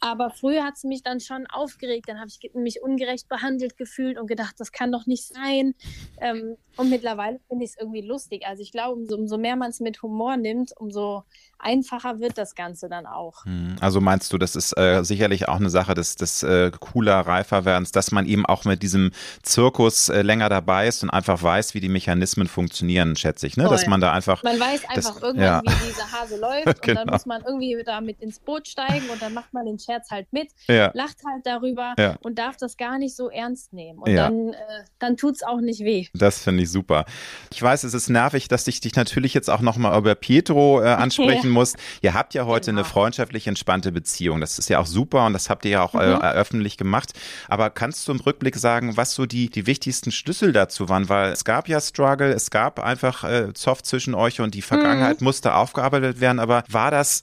Aber früher hat es mich dann schon aufgeregt. Dann habe ich mich ungerecht behandelt gefühlt und gedacht, das kann doch nicht sein. Ähm, und mittlerweile finde ich es irgendwie lustig. Also ich glaube, umso, umso mehr man es mit Humor nimmt, umso einfacher wird das Ganze dann auch. Hm. Also meinst du, das ist äh, sicherlich auch eine Sache des, des äh, cooler Reiferwerdens, dass man eben auch mit diesem Zirkus äh, länger dabei ist und einfach weiß, wie die Mechanismen funktionieren, schätze ich, ne? Dass man da einfach. Man weiß einfach das, irgendwann, ja. wie dieser Hase läuft genau. und dann muss man irgendwie damit ins Boot steigen und dann macht man den Scherz halt mit, ja. lacht halt darüber ja. und darf das gar nicht so ernst nehmen. Und dann, äh, dann tut es auch nicht weh. Das finde ich super. Ich weiß, es ist nervig, dass ich dich natürlich jetzt auch nochmal über Pietro äh, ansprechen musst. Ihr habt ja heute genau. eine freundschaftlich entspannte Beziehung. Das ist ja auch super und das habt ihr ja auch äh, mhm. äh, öffentlich gemacht. Aber kannst du im Rückblick sagen, was so die, die wichtigsten Schlüssel dazu waren? Weil es gab ja Struggle, es gab einfach äh, Zoff zwischen euch und die Vergangenheit mhm. musste aufgearbeitet werden. Aber war das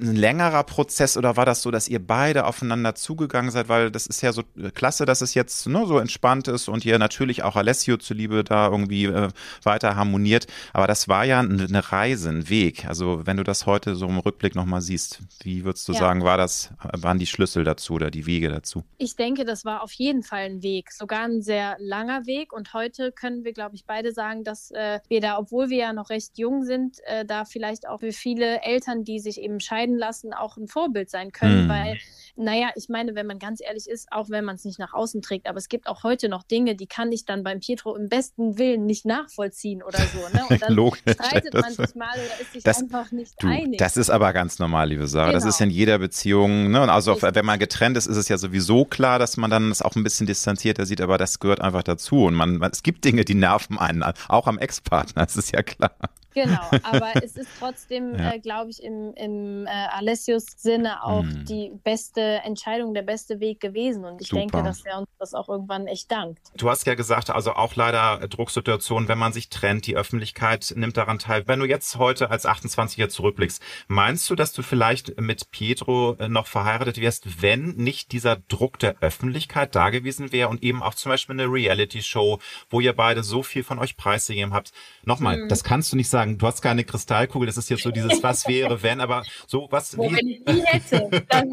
ein längerer Prozess oder war das so, dass ihr beide aufeinander zugegangen seid? Weil das ist ja so klasse, dass es jetzt ne, so entspannt ist und ihr natürlich auch Alessio zuliebe da irgendwie äh, weiter harmoniert. Aber das war ja eine Reise, ein Weg. Also wenn du das heute so im Rückblick nochmal siehst, wie würdest du ja. sagen, war das, waren die Schlüssel dazu oder die Wege dazu? Ich denke, das war auf jeden Fall ein Weg, sogar ein sehr langer Weg. Und heute können wir, glaube ich, beide sagen, dass äh, wir da, obwohl wir ja noch recht jung sind, äh, da vielleicht auch für viele Eltern, die sich eben scheiden lassen, auch ein Vorbild sein können, hm. weil naja, ich meine, wenn man ganz ehrlich ist, auch wenn man es nicht nach außen trägt, aber es gibt auch heute noch Dinge, die kann ich dann beim Pietro im besten Willen nicht nachvollziehen oder so. Ne? Und dann Logisch, streitet man sich mal oder ist sich das, einfach nicht du, einig. Das ist aber ganz normal, liebe Sarah. Genau. Das ist in jeder Beziehung. Ne? Und also auch, wenn man getrennt ist, ist es ja sowieso klar, dass man dann es auch ein bisschen distanzierter sieht, aber das gehört einfach dazu. Und man, es gibt Dinge, die nerven einen, auch am Ex-Partner, das ist ja klar. Genau, aber es ist trotzdem, ja. äh, glaube ich, im, im äh, Alessios Sinne auch mm. die beste Entscheidung, der beste Weg gewesen. Und ich Super. denke, dass er uns das auch irgendwann echt dankt. Du hast ja gesagt, also auch leider Drucksituationen, wenn man sich trennt, die Öffentlichkeit nimmt daran teil. Wenn du jetzt heute als 28er zurückblickst, meinst du, dass du vielleicht mit Pietro äh, noch verheiratet wärst, wenn nicht dieser Druck der Öffentlichkeit da gewesen wäre und eben auch zum Beispiel eine Reality-Show, wo ihr beide so viel von euch preisgegeben habt? Nochmal, mm. das kannst du nicht sagen sagen, du hast keine Kristallkugel, das ist jetzt so dieses Was wäre, wenn, aber so was. Wo, wenn ich die hätte, dann,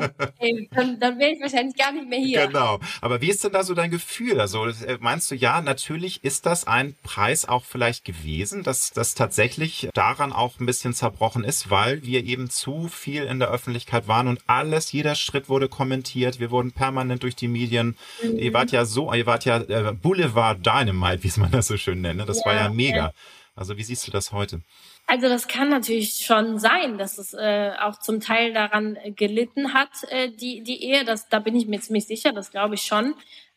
dann, dann wäre ich wahrscheinlich gar nicht mehr hier. Genau. Aber wie ist denn da so dein Gefühl? Also äh, meinst du, ja, natürlich ist das ein Preis auch vielleicht gewesen, dass das tatsächlich daran auch ein bisschen zerbrochen ist, weil wir eben zu viel in der Öffentlichkeit waren und alles, jeder Schritt wurde kommentiert, wir wurden permanent durch die Medien. Mhm. Ihr wart ja so, ihr wart ja äh, Boulevard Dynamite, wie es man das so schön nennt. Ne? Das ja, war ja mega. Ja. Also wie siehst du das heute? Also das kann natürlich schon sein, dass es äh, auch zum Teil daran gelitten hat, äh, die, die Ehe. Das, da bin ich mir ziemlich sicher, das glaube ich schon.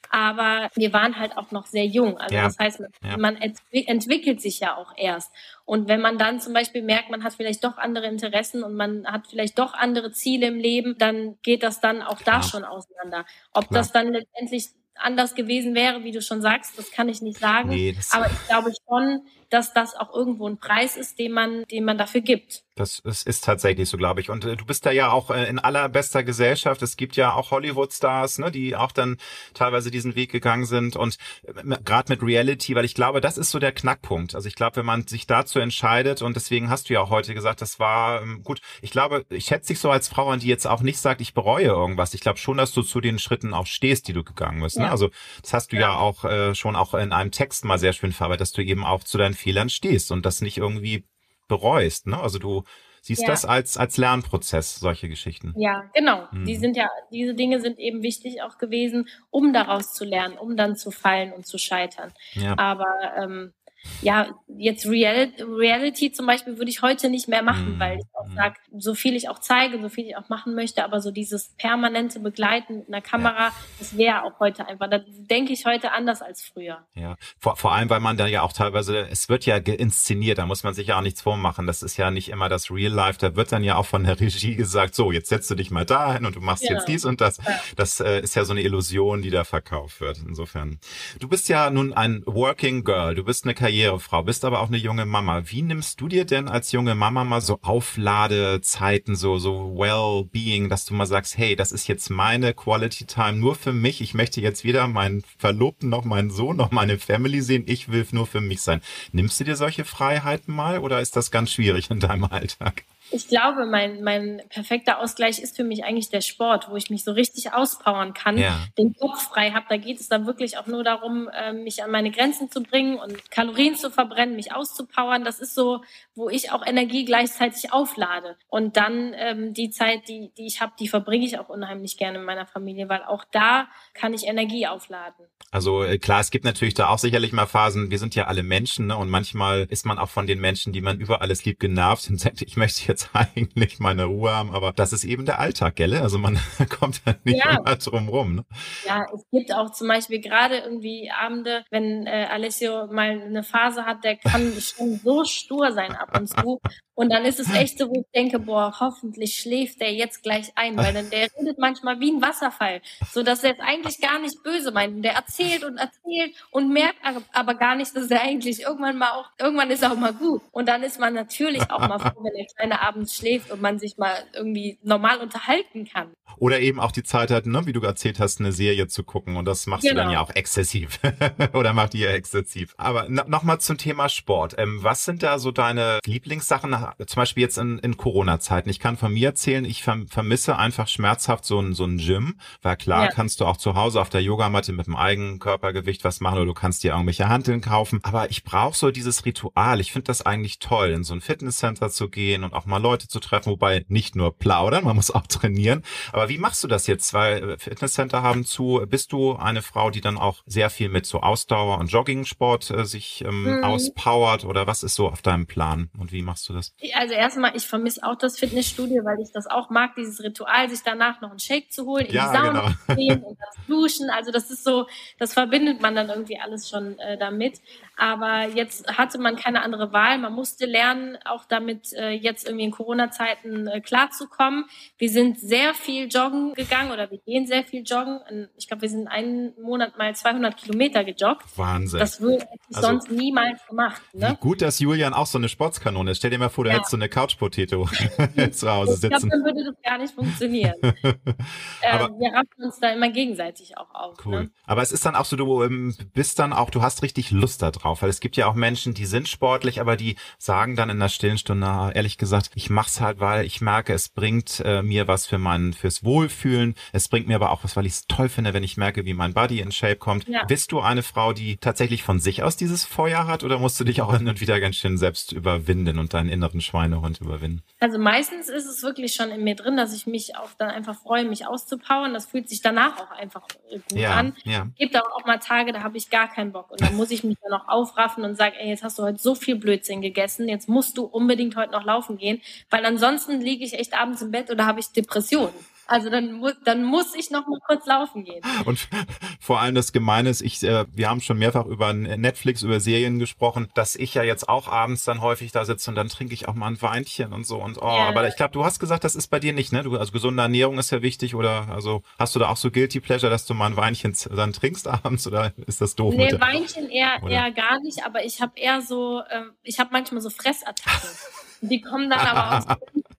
Aber wir waren halt auch noch sehr jung. Also ja. das heißt, man, ja. man entwickelt sich ja auch erst. Und wenn man dann zum Beispiel merkt, man hat vielleicht doch andere Interessen und man hat vielleicht doch andere Ziele im Leben, dann geht das dann auch Klar. da schon auseinander. Ob Klar. das dann letztendlich anders gewesen wäre, wie du schon sagst, das kann ich nicht sagen. Nee, Aber ich glaube schon, dass das auch irgendwo ein Preis ist, den man, den man dafür gibt. Das ist, ist tatsächlich so, glaube ich. Und äh, du bist da ja auch äh, in allerbester Gesellschaft. Es gibt ja auch Hollywood-Stars, ne, die auch dann teilweise diesen Weg gegangen sind. Und äh, gerade mit Reality, weil ich glaube, das ist so der Knackpunkt. Also ich glaube, wenn man sich dazu entscheidet, und deswegen hast du ja auch heute gesagt, das war ähm, gut. Ich glaube, ich schätze dich so als Frau an, die jetzt auch nicht sagt, ich bereue irgendwas. Ich glaube schon, dass du zu den Schritten auch stehst, die du gegangen bist. Ne? Ja. Also das hast du ja, ja auch äh, schon auch in einem Text mal sehr schön verarbeitet, dass du eben auch zu deinen Fehlern stehst und das nicht irgendwie bereust. Ne? Also du siehst ja. das als, als Lernprozess, solche Geschichten. Ja, genau. Mhm. Die sind ja, diese Dinge sind eben wichtig auch gewesen, um daraus zu lernen, um dann zu fallen und zu scheitern. Ja. Aber ähm, ja, jetzt Real, Reality zum Beispiel würde ich heute nicht mehr machen, weil ich auch mhm. sage, so viel ich auch zeige, so viel ich auch machen möchte, aber so dieses permanente Begleiten mit einer Kamera, ja. das wäre auch heute einfach, da denke ich heute anders als früher. Ja, vor, vor allem, weil man da ja auch teilweise, es wird ja inszeniert, da muss man sich ja auch nichts vormachen, das ist ja nicht immer das Real Life, da wird dann ja auch von der Regie gesagt, so, jetzt setzt du dich mal dahin und du machst ja. jetzt dies und das. Ja. Das äh, ist ja so eine Illusion, die da verkauft wird, insofern. Du bist ja nun ein Working Girl, du bist eine Karriere Karrierefrau, bist aber auch eine junge Mama. Wie nimmst du dir denn als junge Mama mal so Aufladezeiten, so, so Well-Being, dass du mal sagst, hey, das ist jetzt meine Quality Time nur für mich. Ich möchte jetzt weder meinen Verlobten noch meinen Sohn noch meine Family sehen. Ich will nur für mich sein. Nimmst du dir solche Freiheiten mal oder ist das ganz schwierig in deinem Alltag? Ich glaube, mein, mein perfekter Ausgleich ist für mich eigentlich der Sport, wo ich mich so richtig auspowern kann, ja. den Kopf frei habe. Da geht es dann wirklich auch nur darum, ähm, mich an meine Grenzen zu bringen und Kalorien zu verbrennen, mich auszupowern. Das ist so, wo ich auch Energie gleichzeitig auflade. Und dann ähm, die Zeit, die, die ich habe, die verbringe ich auch unheimlich gerne in meiner Familie, weil auch da kann ich Energie aufladen. Also äh, klar, es gibt natürlich da auch sicherlich mal Phasen, wir sind ja alle Menschen ne? und manchmal ist man auch von den Menschen, die man über alles liebt, genervt und sagt, ich möchte jetzt jetzt eigentlich meine Ruhe haben, aber das ist eben der Alltag, gell? Also man kommt da nicht ja. immer drum rum. Ne? Ja, es gibt auch zum Beispiel gerade irgendwie Abende, wenn äh, Alessio mal eine Phase hat, der kann schon so stur sein ab und zu. Und dann ist es echt so, wo ich denke, boah, hoffentlich schläft der jetzt gleich ein, weil dann der redet manchmal wie ein Wasserfall, so dass er es eigentlich gar nicht böse meint. Der erzählt und erzählt und merkt aber gar nicht, dass er eigentlich irgendwann mal auch, irgendwann ist er auch mal gut. Und dann ist man natürlich auch mal froh, wenn der kleine abends schläft und man sich mal irgendwie normal unterhalten kann. Oder eben auch die Zeit hat, ne, wie du erzählt hast, eine Serie zu gucken. Und das machst genau. du dann genau. ja auch exzessiv. Oder macht ihr exzessiv. Aber nochmal zum Thema Sport. Ähm, was sind da so deine Lieblingssachen, zum Beispiel jetzt in, in Corona-Zeiten? Ich kann von mir erzählen, ich vermisse einfach schmerzhaft so ein, so ein Gym. Weil klar, ja. kannst du auch zu Hause auf der Yogamatte mit dem eigenen Körpergewicht was machen oder du kannst dir irgendwelche Hanteln kaufen. Aber ich brauche so dieses Ritual. Ich finde das eigentlich toll, in so ein Fitnesscenter zu gehen und auch mal Leute zu treffen, wobei nicht nur plaudern, man muss auch trainieren. Aber wie machst du das jetzt? Weil äh, Fitnesscenter haben zu. Bist du eine Frau, die dann auch sehr viel mit so Ausdauer und Joggingsport äh, sich ähm, mhm. auspowert oder was ist so auf deinem Plan und wie machst du das? Also erstmal, ich vermisse auch das Fitnessstudio, weil ich das auch mag, dieses Ritual, sich danach noch einen Shake zu holen, in ja, die Sauna genau. zu gehen und das duschen. Also das ist so, das verbindet man dann irgendwie alles schon äh, damit. Aber jetzt hatte man keine andere Wahl. Man musste lernen, auch damit äh, jetzt irgendwie in Corona-Zeiten äh, klarzukommen. Wir sind sehr viel joggen gegangen oder wir gehen sehr viel joggen. Ich glaube, wir sind einen Monat mal 200 Kilometer gejoggt. Wahnsinn. Das würde ich also, sonst niemals gemacht. Ne? Gut, dass Julian auch so eine Sportskanone ist. Stell dir mal vor, du ja. hättest so eine Couch-Potato zu Hause sitzen. Ich glaube, dann würde das gar nicht funktionieren. Aber, ähm, wir raffen uns da immer gegenseitig auch auf. Cool. Ne? Aber es ist dann auch so, du ähm, bist dann auch, du hast richtig Lust da drauf weil es gibt ja auch Menschen, die sind sportlich, aber die sagen dann in der stillen Stunde, ehrlich gesagt, ich mache es halt, weil ich merke, es bringt äh, mir was für mein, fürs Wohlfühlen. Es bringt mir aber auch was, weil ich es toll finde, wenn ich merke, wie mein Body in Shape kommt. Ja. Bist du eine Frau, die tatsächlich von sich aus dieses Feuer hat oder musst du dich auch hin und wieder ganz schön selbst überwinden und deinen inneren Schweinehund überwinden? Also meistens ist es wirklich schon in mir drin, dass ich mich auch dann einfach freue, mich auszupowern. Das fühlt sich danach auch einfach gut ja, an. Ja. Gibt auch, auch mal Tage, da habe ich gar keinen Bock und dann muss ich mich dann auch aufraffen und sagen, ey, jetzt hast du heute so viel Blödsinn gegessen, jetzt musst du unbedingt heute noch laufen gehen, weil ansonsten liege ich echt abends im Bett oder habe ich Depressionen. Also dann muss, dann muss ich noch mal kurz laufen gehen. Und vor allem das Gemeine ist, ich, äh, wir haben schon mehrfach über Netflix, über Serien gesprochen, dass ich ja jetzt auch abends dann häufig da sitze und dann trinke ich auch mal ein Weinchen und so und oh, ja. aber ich glaube, du hast gesagt, das ist bei dir nicht, ne? Du, also gesunde Ernährung ist ja wichtig oder also hast du da auch so Guilty Pleasure, dass du mal ein Weinchen dann trinkst abends oder ist das doof? Nee, Weinchen eher, eher gar nicht, aber ich habe eher so, äh, ich habe manchmal so Fressattacken. Die kommen dann aber aus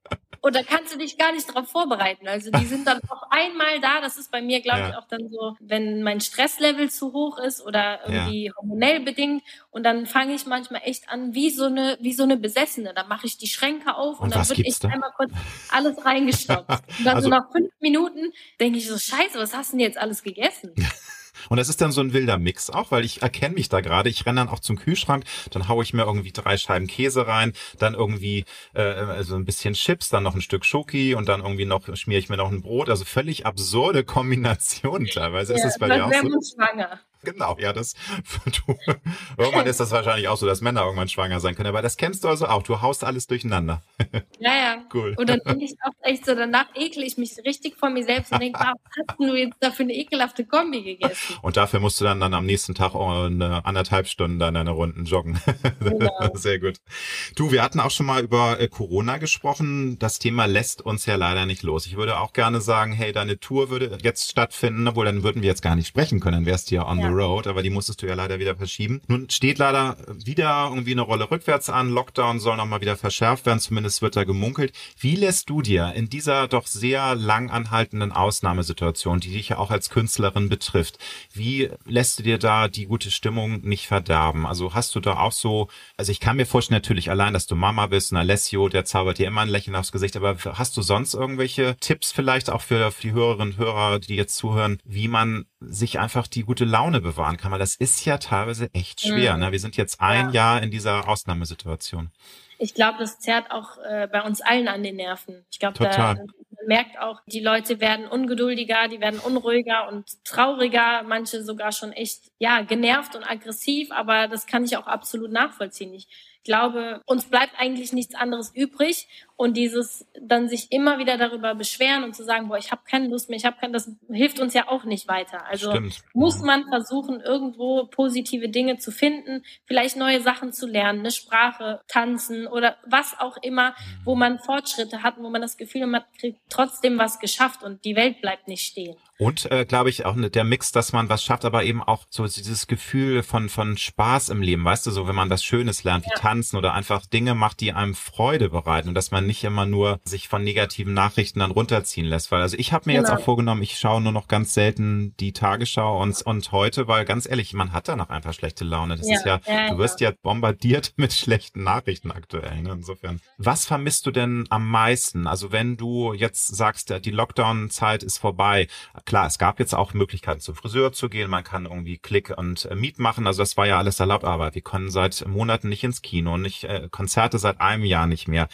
und da kannst du dich gar nicht darauf vorbereiten. Also die sind dann auch einmal da. Das ist bei mir, glaube ja. ich, auch dann so, wenn mein Stresslevel zu hoch ist oder irgendwie ja. hormonell bedingt. Und dann fange ich manchmal echt an, wie so eine, wie so eine Besessene. Dann mache ich die Schränke auf und, und dann wird echt da? einmal kurz alles reingestopft. Und dann also, so nach fünf Minuten denke ich so, scheiße, was hast du denn jetzt alles gegessen? Und das ist dann so ein wilder Mix auch, weil ich erkenne mich da gerade. Ich renne dann auch zum Kühlschrank, dann haue ich mir irgendwie drei Scheiben Käse rein, dann irgendwie äh, also ein bisschen Chips, dann noch ein Stück Schoki und dann irgendwie noch schmiere ich mir noch ein Brot. Also völlig absurde Kombinationen teilweise. Ja, ist es bei dir auch so? schwanger. Genau, ja, das du, irgendwann ist das wahrscheinlich auch so, dass Männer irgendwann schwanger sein können. Aber das kennst du also auch. Du haust alles durcheinander. Ja, ja. Cool. Und dann denke ich auch echt so, danach ekel ich mich richtig von mir selbst und denke, was hast du jetzt da für eine ekelhafte Kombi gegessen? Und dafür musst du dann, dann am nächsten Tag eine anderthalb Stunden dann deine Runden joggen. Genau. Sehr gut. Du, wir hatten auch schon mal über äh, Corona gesprochen. Das Thema lässt uns ja leider nicht los. Ich würde auch gerne sagen, hey, deine Tour würde jetzt stattfinden, obwohl dann würden wir jetzt gar nicht sprechen können, dann wärst du ja on ja. Road, aber die musstest du ja leider wieder verschieben. Nun steht leider wieder irgendwie eine Rolle rückwärts an. Lockdown soll nochmal wieder verschärft werden, zumindest wird da gemunkelt. Wie lässt du dir in dieser doch sehr lang anhaltenden Ausnahmesituation, die dich ja auch als Künstlerin betrifft, wie lässt du dir da die gute Stimmung nicht verderben? Also hast du da auch so, also ich kann mir vorstellen natürlich allein, dass du Mama bist, und Alessio, der zaubert dir immer ein Lächeln aufs Gesicht, aber hast du sonst irgendwelche Tipps vielleicht auch für, für die Hörerinnen und Hörer, die jetzt zuhören, wie man sich einfach die gute Laune bewahren kann? Weil das ist ja teilweise echt schwer. Mhm. Ne? Wir sind jetzt ein ja. Jahr in dieser Ausnahmesituation ich glaube, das zerrt auch äh, bei uns allen an den Nerven. Ich glaube, da man merkt auch, die Leute werden ungeduldiger, die werden unruhiger und trauriger, manche sogar schon echt, ja, genervt und aggressiv, aber das kann ich auch absolut nachvollziehen. Ich glaube, uns bleibt eigentlich nichts anderes übrig und dieses dann sich immer wieder darüber beschweren und zu sagen, boah, ich habe keine Lust mehr, ich habe keine, das hilft uns ja auch nicht weiter. Also Stimmt. muss man versuchen, irgendwo positive Dinge zu finden, vielleicht neue Sachen zu lernen, eine Sprache, tanzen oder was auch immer, wo man Fortschritte hat, wo man das Gefühl hat, man kriegt trotzdem was geschafft und die Welt bleibt nicht stehen. Und äh, glaube ich auch ne, der Mix, dass man was schafft, aber eben auch so dieses Gefühl von von Spaß im Leben, weißt du, so wenn man was Schönes lernt, wie ja. Tanzen oder einfach Dinge macht, die einem Freude bereiten und dass man nicht immer nur sich von negativen Nachrichten dann runterziehen lässt, weil also ich habe mir genau. jetzt auch vorgenommen, ich schaue nur noch ganz selten die Tagesschau und und heute, weil ganz ehrlich, man hat danach einfach schlechte Laune. Das ja. ist ja, ja, du wirst ja bombardiert mit schlechten Nachrichten aktuell. Ne? Insofern, was vermisst du denn am meisten? Also wenn du jetzt sagst, die Lockdown-Zeit ist vorbei klar, es gab jetzt auch Möglichkeiten zum Friseur zu gehen, man kann irgendwie Klick und äh, Miet machen, also das war ja alles erlaubt, aber wir können seit Monaten nicht ins Kino, nicht äh, Konzerte seit einem Jahr nicht mehr.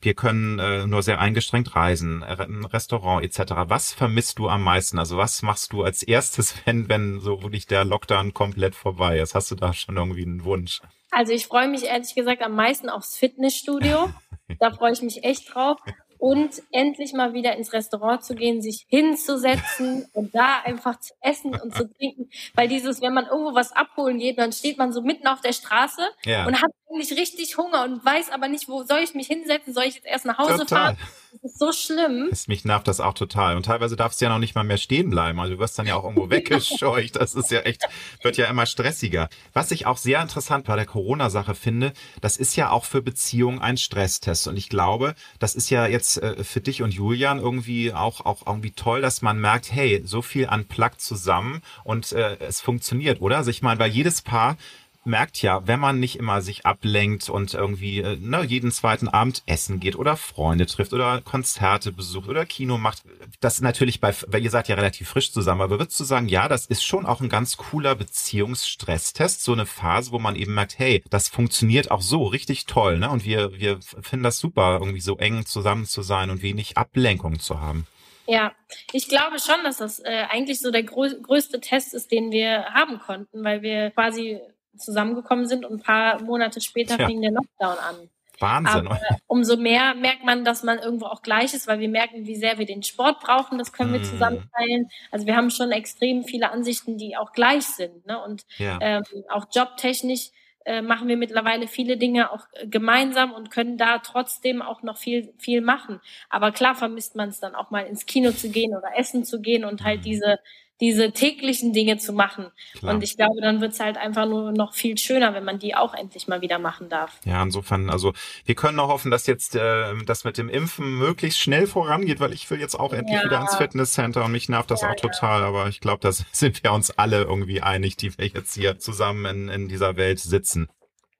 Wir können äh, nur sehr eingeschränkt reisen, äh, Restaurant etc. Was vermisst du am meisten? Also was machst du als erstes, wenn wenn so wirklich der Lockdown komplett vorbei ist? Hast du da schon irgendwie einen Wunsch? Also ich freue mich ehrlich gesagt am meisten aufs Fitnessstudio. da freue ich mich echt drauf und endlich mal wieder ins Restaurant zu gehen, sich hinzusetzen und da einfach zu essen und zu trinken. Weil dieses, wenn man irgendwo was abholen geht, dann steht man so mitten auf der Straße ja. und hat eigentlich richtig Hunger und weiß aber nicht, wo soll ich mich hinsetzen? Soll ich jetzt erst nach Hause total. fahren? Das ist so schlimm. Das, mich nervt das auch total. Und teilweise darfst du ja noch nicht mal mehr stehen bleiben. Also du wirst dann ja auch irgendwo weggescheucht. Das ist ja echt, wird ja immer stressiger. Was ich auch sehr interessant bei der Corona-Sache finde, das ist ja auch für Beziehungen ein Stresstest. Und ich glaube, das ist ja jetzt äh, für dich und Julian irgendwie auch, auch irgendwie toll, dass man merkt, hey, so viel an Plug zusammen und äh, es funktioniert, oder? Also ich meine, weil jedes Paar merkt ja, wenn man nicht immer sich ablenkt und irgendwie äh, ne, jeden zweiten Abend essen geht oder Freunde trifft oder Konzerte besucht oder Kino macht, das natürlich bei, weil ihr seid ja relativ frisch zusammen, aber würdest du sagen, ja, das ist schon auch ein ganz cooler Beziehungsstresstest, so eine Phase, wo man eben merkt, hey, das funktioniert auch so richtig toll, ne? Und wir, wir finden das super, irgendwie so eng zusammen zu sein und wenig Ablenkung zu haben. Ja, ich glaube schon, dass das äh, eigentlich so der größte Test ist, den wir haben konnten, weil wir quasi zusammengekommen sind und ein paar Monate später ja. fing der Lockdown an. Wahnsinn. Aber umso mehr merkt man, dass man irgendwo auch gleich ist, weil wir merken, wie sehr wir den Sport brauchen. Das können wir mm. zusammen teilen. Also wir haben schon extrem viele Ansichten, die auch gleich sind. Ne? Und ja. ähm, auch jobtechnisch äh, machen wir mittlerweile viele Dinge auch äh, gemeinsam und können da trotzdem auch noch viel, viel machen. Aber klar vermisst man es dann auch mal ins Kino zu gehen oder essen zu gehen und halt mhm. diese diese täglichen Dinge zu machen. Klar. Und ich glaube, dann wird es halt einfach nur noch viel schöner, wenn man die auch endlich mal wieder machen darf. Ja, insofern, also wir können auch hoffen, dass jetzt äh, das mit dem Impfen möglichst schnell vorangeht, weil ich will jetzt auch endlich ja. wieder ins Fitnesscenter und mich nervt das ja, auch total. Ja. Aber ich glaube, da sind wir uns alle irgendwie einig, die wir jetzt hier zusammen in, in dieser Welt sitzen.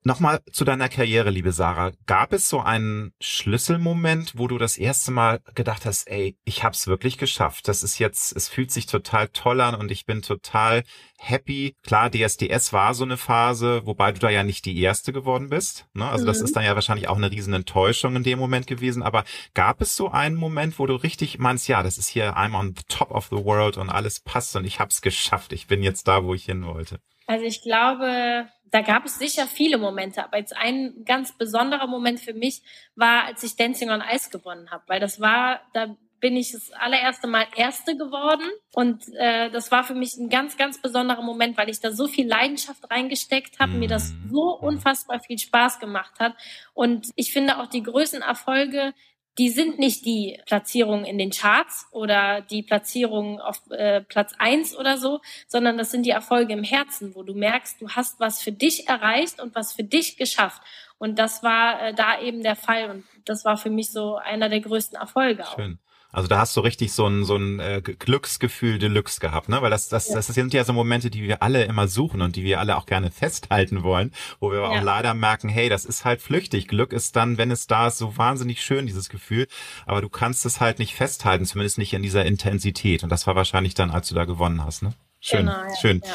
Nochmal zu deiner Karriere, liebe Sarah. Gab es so einen Schlüsselmoment, wo du das erste Mal gedacht hast, ey, ich hab's wirklich geschafft. Das ist jetzt, es fühlt sich total toll an und ich bin total happy. Klar, DSDS war so eine Phase, wobei du da ja nicht die erste geworden bist. Ne? Also mhm. das ist dann ja wahrscheinlich auch eine riesen Enttäuschung in dem Moment gewesen. Aber gab es so einen Moment, wo du richtig meinst, ja, das ist hier I'm on the top of the world und alles passt und ich hab's geschafft. Ich bin jetzt da, wo ich hin wollte. Also ich glaube, da gab es sicher viele Momente, aber jetzt ein ganz besonderer Moment für mich war, als ich Dancing on Ice gewonnen habe, weil das war, da bin ich das allererste Mal Erste geworden und äh, das war für mich ein ganz, ganz besonderer Moment, weil ich da so viel Leidenschaft reingesteckt habe, mir das mhm. so unfassbar viel Spaß gemacht hat und ich finde auch die größten Erfolge, die sind nicht die Platzierungen in den Charts oder die Platzierungen auf äh, Platz eins oder so, sondern das sind die Erfolge im Herzen, wo du merkst, du hast was für dich erreicht und was für dich geschafft. Und das war äh, da eben der Fall und das war für mich so einer der größten Erfolge. Schön. Auch. Also da hast du richtig so ein, so ein äh, Glücksgefühl Deluxe gehabt, ne? Weil das, das, das sind ja so Momente, die wir alle immer suchen und die wir alle auch gerne festhalten wollen, wo wir ja. auch leider merken, hey, das ist halt flüchtig. Glück ist dann, wenn es da ist, so wahnsinnig schön, dieses Gefühl. Aber du kannst es halt nicht festhalten, zumindest nicht in dieser Intensität. Und das war wahrscheinlich dann, als du da gewonnen hast, ne? Schön, genau, ja. schön. Ja.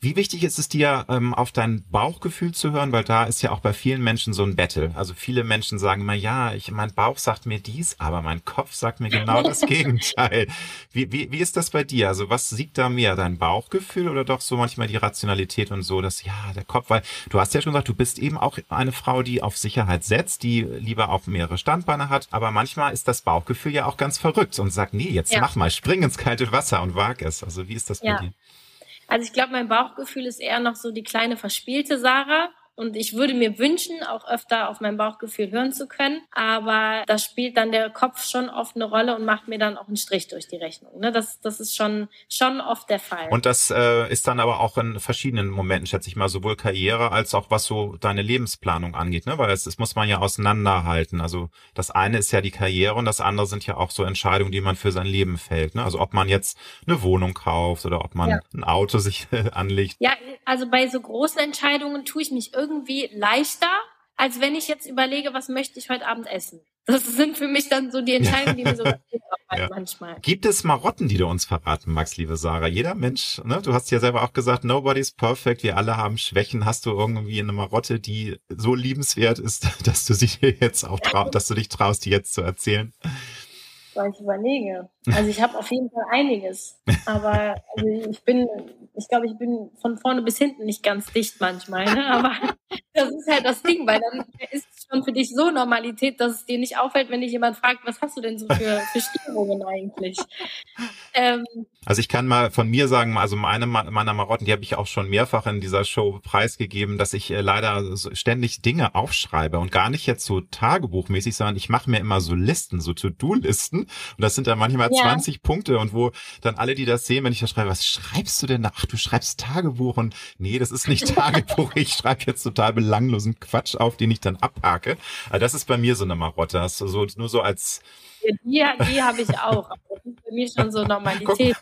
Wie wichtig ist es dir, ähm, auf dein Bauchgefühl zu hören? Weil da ist ja auch bei vielen Menschen so ein Battle. Also viele Menschen sagen immer, ja, ich, mein Bauch sagt mir dies, aber mein Kopf sagt mir genau das Gegenteil. Wie, wie, wie ist das bei dir? Also was siegt da mehr? Dein Bauchgefühl oder doch so manchmal die Rationalität und so, dass ja, der Kopf, weil du hast ja schon gesagt, du bist eben auch eine Frau, die auf Sicherheit setzt, die lieber auf mehrere Standbeine hat. Aber manchmal ist das Bauchgefühl ja auch ganz verrückt und sagt, nee, jetzt ja. mach mal, spring ins kalte Wasser und wag es. Also wie ist das ja. bei dir? Also ich glaube, mein Bauchgefühl ist eher noch so die kleine verspielte Sarah. Und ich würde mir wünschen, auch öfter auf mein Bauchgefühl hören zu können. Aber da spielt dann der Kopf schon oft eine Rolle und macht mir dann auch einen Strich durch die Rechnung. Ne? Das, das ist schon, schon oft der Fall. Und das äh, ist dann aber auch in verschiedenen Momenten, schätze ich mal, sowohl Karriere als auch was so deine Lebensplanung angeht. Ne? Weil es, das muss man ja auseinanderhalten. Also das eine ist ja die Karriere und das andere sind ja auch so Entscheidungen, die man für sein Leben fällt. Ne? Also ob man jetzt eine Wohnung kauft oder ob man ja. ein Auto sich anlegt. Ja, also bei so großen Entscheidungen tue ich mich irgendwie irgendwie leichter, als wenn ich jetzt überlege, was möchte ich heute Abend essen. Das sind für mich dann so die Entscheidungen, die mir so ja. manchmal. Gibt es Marotten, die du uns verraten magst, liebe Sarah? Jeder Mensch, ne? Du hast ja selber auch gesagt, nobody's perfect, wir alle haben Schwächen. Hast du irgendwie eine Marotte, die so liebenswert ist, dass du sie jetzt auch traust, dass du dich traust, die jetzt zu erzählen? Weil ich überlege. Also ich habe auf jeden Fall einiges. Aber also ich bin, ich glaube, ich bin von vorne bis hinten nicht ganz dicht manchmal. Ne? Aber das ist halt das Ding, weil dann ist es schon für dich so Normalität, dass es dir nicht auffällt, wenn dich jemand fragt, was hast du denn so für, für Störungen eigentlich? Ähm, also ich kann mal von mir sagen, also meine meiner Marotten, die habe ich auch schon mehrfach in dieser Show preisgegeben, dass ich äh, leider so ständig Dinge aufschreibe und gar nicht jetzt so tagebuchmäßig, sondern ich mache mir immer so Listen, so To-Do-Listen und das sind dann manchmal ja. 20 Punkte und wo dann alle, die das sehen, wenn ich da schreibe, was schreibst du denn da? Ach, du schreibst Tagebuch und nee, das ist nicht Tagebuch, ich schreibe jetzt total belanglosen Quatsch auf, den ich dann abhake. Also das ist bei mir so eine Marotte, das so nur so als die, die habe ich auch. Aber das ist für mich schon so Normalität.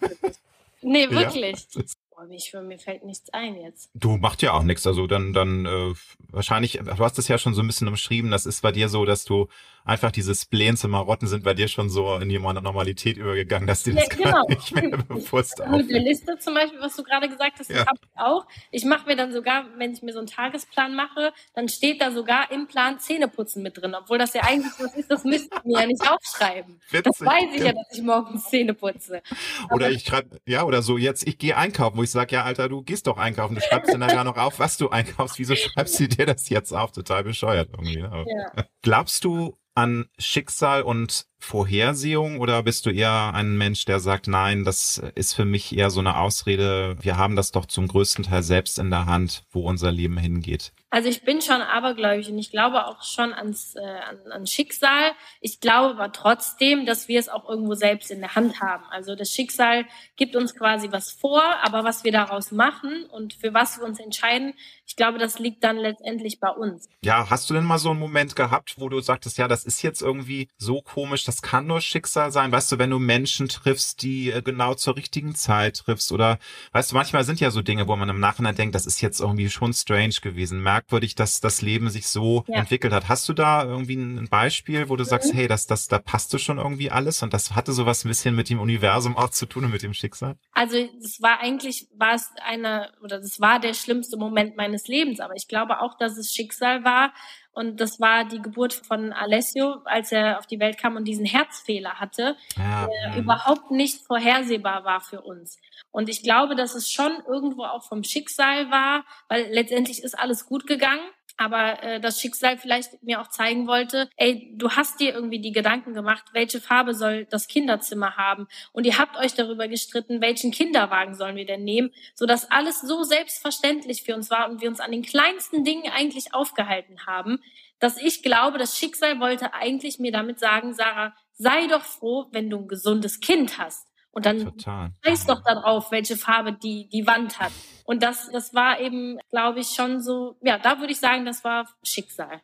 Nee, wirklich. Ja, Boah, ich, mir fällt nichts ein jetzt. Du machst ja auch nichts. Also dann, dann äh, wahrscheinlich, du hast es ja schon so ein bisschen umschrieben, das ist bei dir so, dass du einfach diese Spleens und Marotten sind bei dir schon so in die Normalität übergegangen, dass dir das ja, genau. gar nicht mehr bewusst also Mit der Liste zum Beispiel, was du gerade gesagt hast, ja. das habe ich auch. Ich mache mir dann sogar, wenn ich mir so einen Tagesplan mache, dann steht da sogar im Plan Zähneputzen mit drin, obwohl das ja eigentlich was ist, das müsste ich mir ja nicht aufschreiben. Witzig. Das weiß ich ja, dass ich morgens Zähne putze. Oder ich schreibe, ja, oder so, jetzt, ich gehe einkaufen, wo ich sage, ja, Alter, du gehst doch einkaufen, du schreibst dann ja noch auf, was du einkaufst, wieso schreibst du dir das jetzt auf? Total bescheuert irgendwie. Ne? Ja. Glaubst du, an Schicksal und Vorhersehung oder bist du eher ein Mensch, der sagt, nein, das ist für mich eher so eine Ausrede, wir haben das doch zum größten Teil selbst in der Hand, wo unser Leben hingeht? Also ich bin schon abergläubig und ich glaube auch schon ans, äh, an, an Schicksal. Ich glaube aber trotzdem, dass wir es auch irgendwo selbst in der Hand haben. Also das Schicksal gibt uns quasi was vor, aber was wir daraus machen und für was wir uns entscheiden, ich glaube, das liegt dann letztendlich bei uns. Ja, hast du denn mal so einen Moment gehabt, wo du sagtest, ja, das ist jetzt irgendwie so komisch, das kann nur Schicksal sein? Weißt du, wenn du Menschen triffst, die äh, genau zur richtigen Zeit triffst oder, weißt du, manchmal sind ja so Dinge, wo man im Nachhinein denkt, das ist jetzt irgendwie schon strange gewesen, merkwürdig, dass das Leben sich so ja. entwickelt hat. Hast du da irgendwie ein Beispiel, wo du mhm. sagst, hey, das, das, da passte schon irgendwie alles und das hatte sowas ein bisschen mit dem Universum auch zu tun und mit dem Schicksal? Also, es war eigentlich, war es einer, oder das war der schlimmste Moment meines meines Lebens. Aber ich glaube auch, dass es Schicksal war. Und das war die Geburt von Alessio, als er auf die Welt kam und diesen Herzfehler hatte, ja. der überhaupt nicht vorhersehbar war für uns. Und ich glaube, dass es schon irgendwo auch vom Schicksal war, weil letztendlich ist alles gut gegangen aber äh, das Schicksal vielleicht mir auch zeigen wollte, ey, du hast dir irgendwie die Gedanken gemacht, welche Farbe soll das Kinderzimmer haben und ihr habt euch darüber gestritten, welchen Kinderwagen sollen wir denn nehmen, so dass alles so selbstverständlich für uns war und wir uns an den kleinsten Dingen eigentlich aufgehalten haben, dass ich glaube, das Schicksal wollte eigentlich mir damit sagen, Sarah, sei doch froh, wenn du ein gesundes Kind hast. Und dann weiß doch darauf, welche Farbe die, die Wand hat. Und das, das war eben, glaube ich, schon so, ja, da würde ich sagen, das war Schicksal.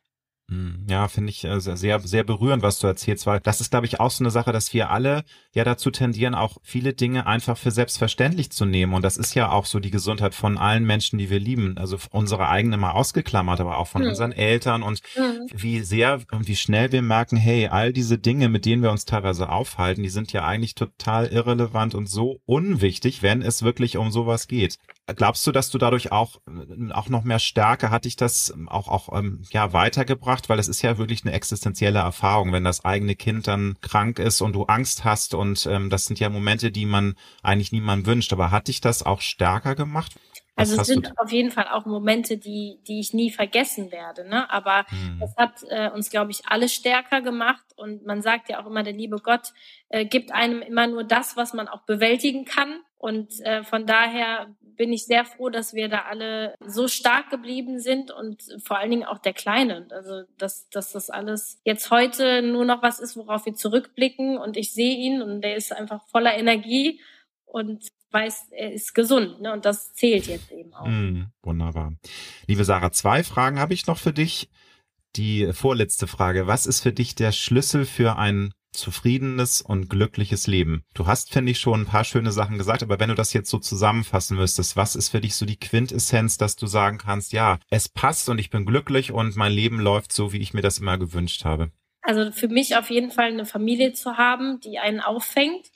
Hm, ja, finde ich äh, sehr, sehr berührend, was du erzählst, weil das ist, glaube ich, auch so eine Sache, dass wir alle ja dazu tendieren, auch viele Dinge einfach für selbstverständlich zu nehmen. Und das ist ja auch so die Gesundheit von allen Menschen, die wir lieben. Also unsere eigene mal ausgeklammert, aber auch von mhm. unseren Eltern und mhm. wie sehr und wie schnell wir merken, hey, all diese Dinge, mit denen wir uns teilweise aufhalten, die sind ja eigentlich total irrelevant und so unwichtig, wenn es wirklich um sowas geht. Glaubst du, dass du dadurch auch, auch noch mehr Stärke, hat dich das auch, auch ähm, ja, weitergebracht? Weil es ist ja wirklich eine existenzielle Erfahrung, wenn das eigene Kind dann krank ist und du Angst hast und ähm, das sind ja Momente, die man eigentlich niemandem wünscht. Aber hat dich das auch stärker gemacht? Also es sind auf jeden Fall auch Momente, die, die ich nie vergessen werde. Ne? Aber mhm. das hat äh, uns, glaube ich, alle stärker gemacht. Und man sagt ja auch immer, der liebe Gott äh, gibt einem immer nur das, was man auch bewältigen kann. Und äh, von daher bin ich sehr froh, dass wir da alle so stark geblieben sind und vor allen Dingen auch der Kleine. Also, dass, dass das alles jetzt heute nur noch was ist, worauf wir zurückblicken und ich sehe ihn und der ist einfach voller Energie und weiß, er ist gesund. Ne? Und das zählt jetzt eben auch. Mm, wunderbar. Liebe Sarah, zwei Fragen habe ich noch für dich. Die vorletzte Frage. Was ist für dich der Schlüssel für ein zufriedenes und glückliches Leben. Du hast, finde ich, schon ein paar schöne Sachen gesagt, aber wenn du das jetzt so zusammenfassen müsstest, was ist für dich so die Quintessenz, dass du sagen kannst, ja, es passt und ich bin glücklich und mein Leben läuft so, wie ich mir das immer gewünscht habe? Also für mich auf jeden Fall eine Familie zu haben, die einen auffängt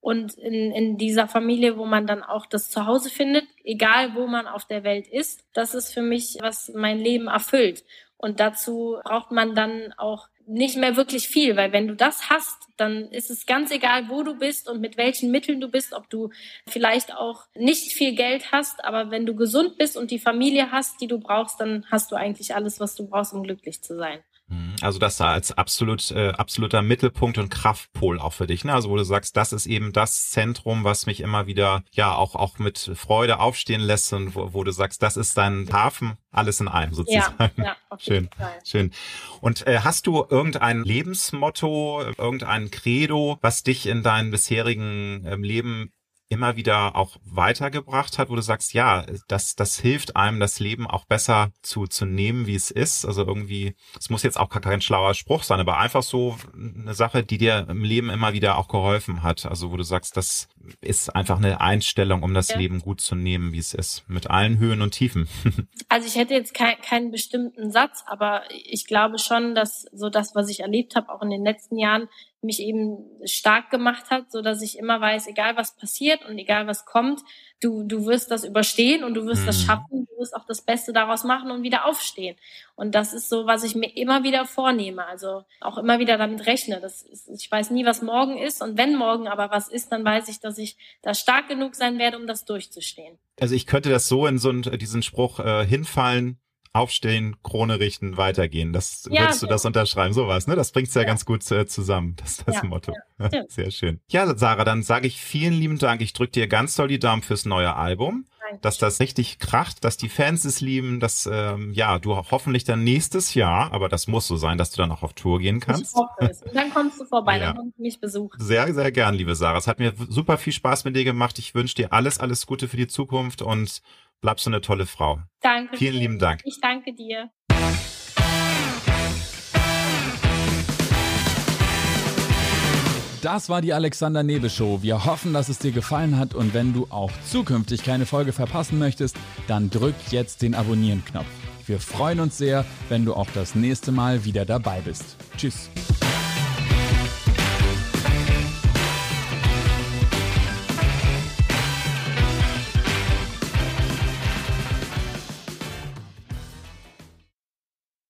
und in, in dieser Familie, wo man dann auch das Zuhause findet, egal wo man auf der Welt ist, das ist für mich, was mein Leben erfüllt. Und dazu braucht man dann auch nicht mehr wirklich viel, weil wenn du das hast, dann ist es ganz egal, wo du bist und mit welchen Mitteln du bist, ob du vielleicht auch nicht viel Geld hast, aber wenn du gesund bist und die Familie hast, die du brauchst, dann hast du eigentlich alles, was du brauchst, um glücklich zu sein. Mhm. Also das da als absolut äh, absoluter Mittelpunkt und Kraftpol auch für dich, ne? Also wo du sagst, das ist eben das Zentrum, was mich immer wieder ja auch auch mit Freude aufstehen lässt und wo, wo du sagst, das ist dein Hafen, alles in einem sozusagen. Ja, ja, auf schön, Fall. schön. Und äh, hast du irgendein Lebensmotto, irgendein Credo, was dich in deinem bisherigen ähm, Leben immer wieder auch weitergebracht hat, wo du sagst, ja, das, das hilft einem, das Leben auch besser zu, zu nehmen, wie es ist. Also irgendwie, es muss jetzt auch kein schlauer Spruch sein, aber einfach so eine Sache, die dir im Leben immer wieder auch geholfen hat. Also wo du sagst, das ist einfach eine Einstellung, um das ja. Leben gut zu nehmen, wie es ist, mit allen Höhen und Tiefen. also ich hätte jetzt kein, keinen bestimmten Satz, aber ich glaube schon, dass so das, was ich erlebt habe, auch in den letzten Jahren, mich eben stark gemacht hat, so dass ich immer weiß, egal was passiert und egal was kommt, du, du wirst das überstehen und du wirst mhm. das schaffen, du wirst auch das Beste daraus machen und wieder aufstehen. Und das ist so, was ich mir immer wieder vornehme, also auch immer wieder damit rechne. Das ist, ich weiß nie, was morgen ist und wenn morgen aber was ist, dann weiß ich, dass ich da stark genug sein werde, um das durchzustehen. Also ich könnte das so in so einen, diesen Spruch äh, hinfallen, aufstehen, Krone richten, weitergehen. Das ja, würdest du das unterschreiben, sowas, ne? Das bringt's ja, ja. ganz gut äh, zusammen. Das ist das ja, Motto. Sehr schön. Ja, Sarah, dann sage ich vielen lieben Dank. Ich drücke dir ganz doll die Daumen fürs neue Album. Dass das richtig kracht, dass die Fans es lieben, dass ähm, ja du hoffentlich dann nächstes Jahr, aber das muss so sein, dass du dann auch auf Tour gehen kannst. Ich hoffe es. Und dann kommst du vorbei, dann kommst du mich besuchen. Sehr, sehr gern, liebe Sarah. Es hat mir super viel Spaß mit dir gemacht. Ich wünsche dir alles, alles Gute für die Zukunft und bleibst du eine tolle Frau. Danke. Vielen lieben Dank. Ich danke dir. Das war die Alexander Nebel Show. Wir hoffen, dass es dir gefallen hat und wenn du auch zukünftig keine Folge verpassen möchtest, dann drück jetzt den Abonnieren-Knopf. Wir freuen uns sehr, wenn du auch das nächste Mal wieder dabei bist. Tschüss.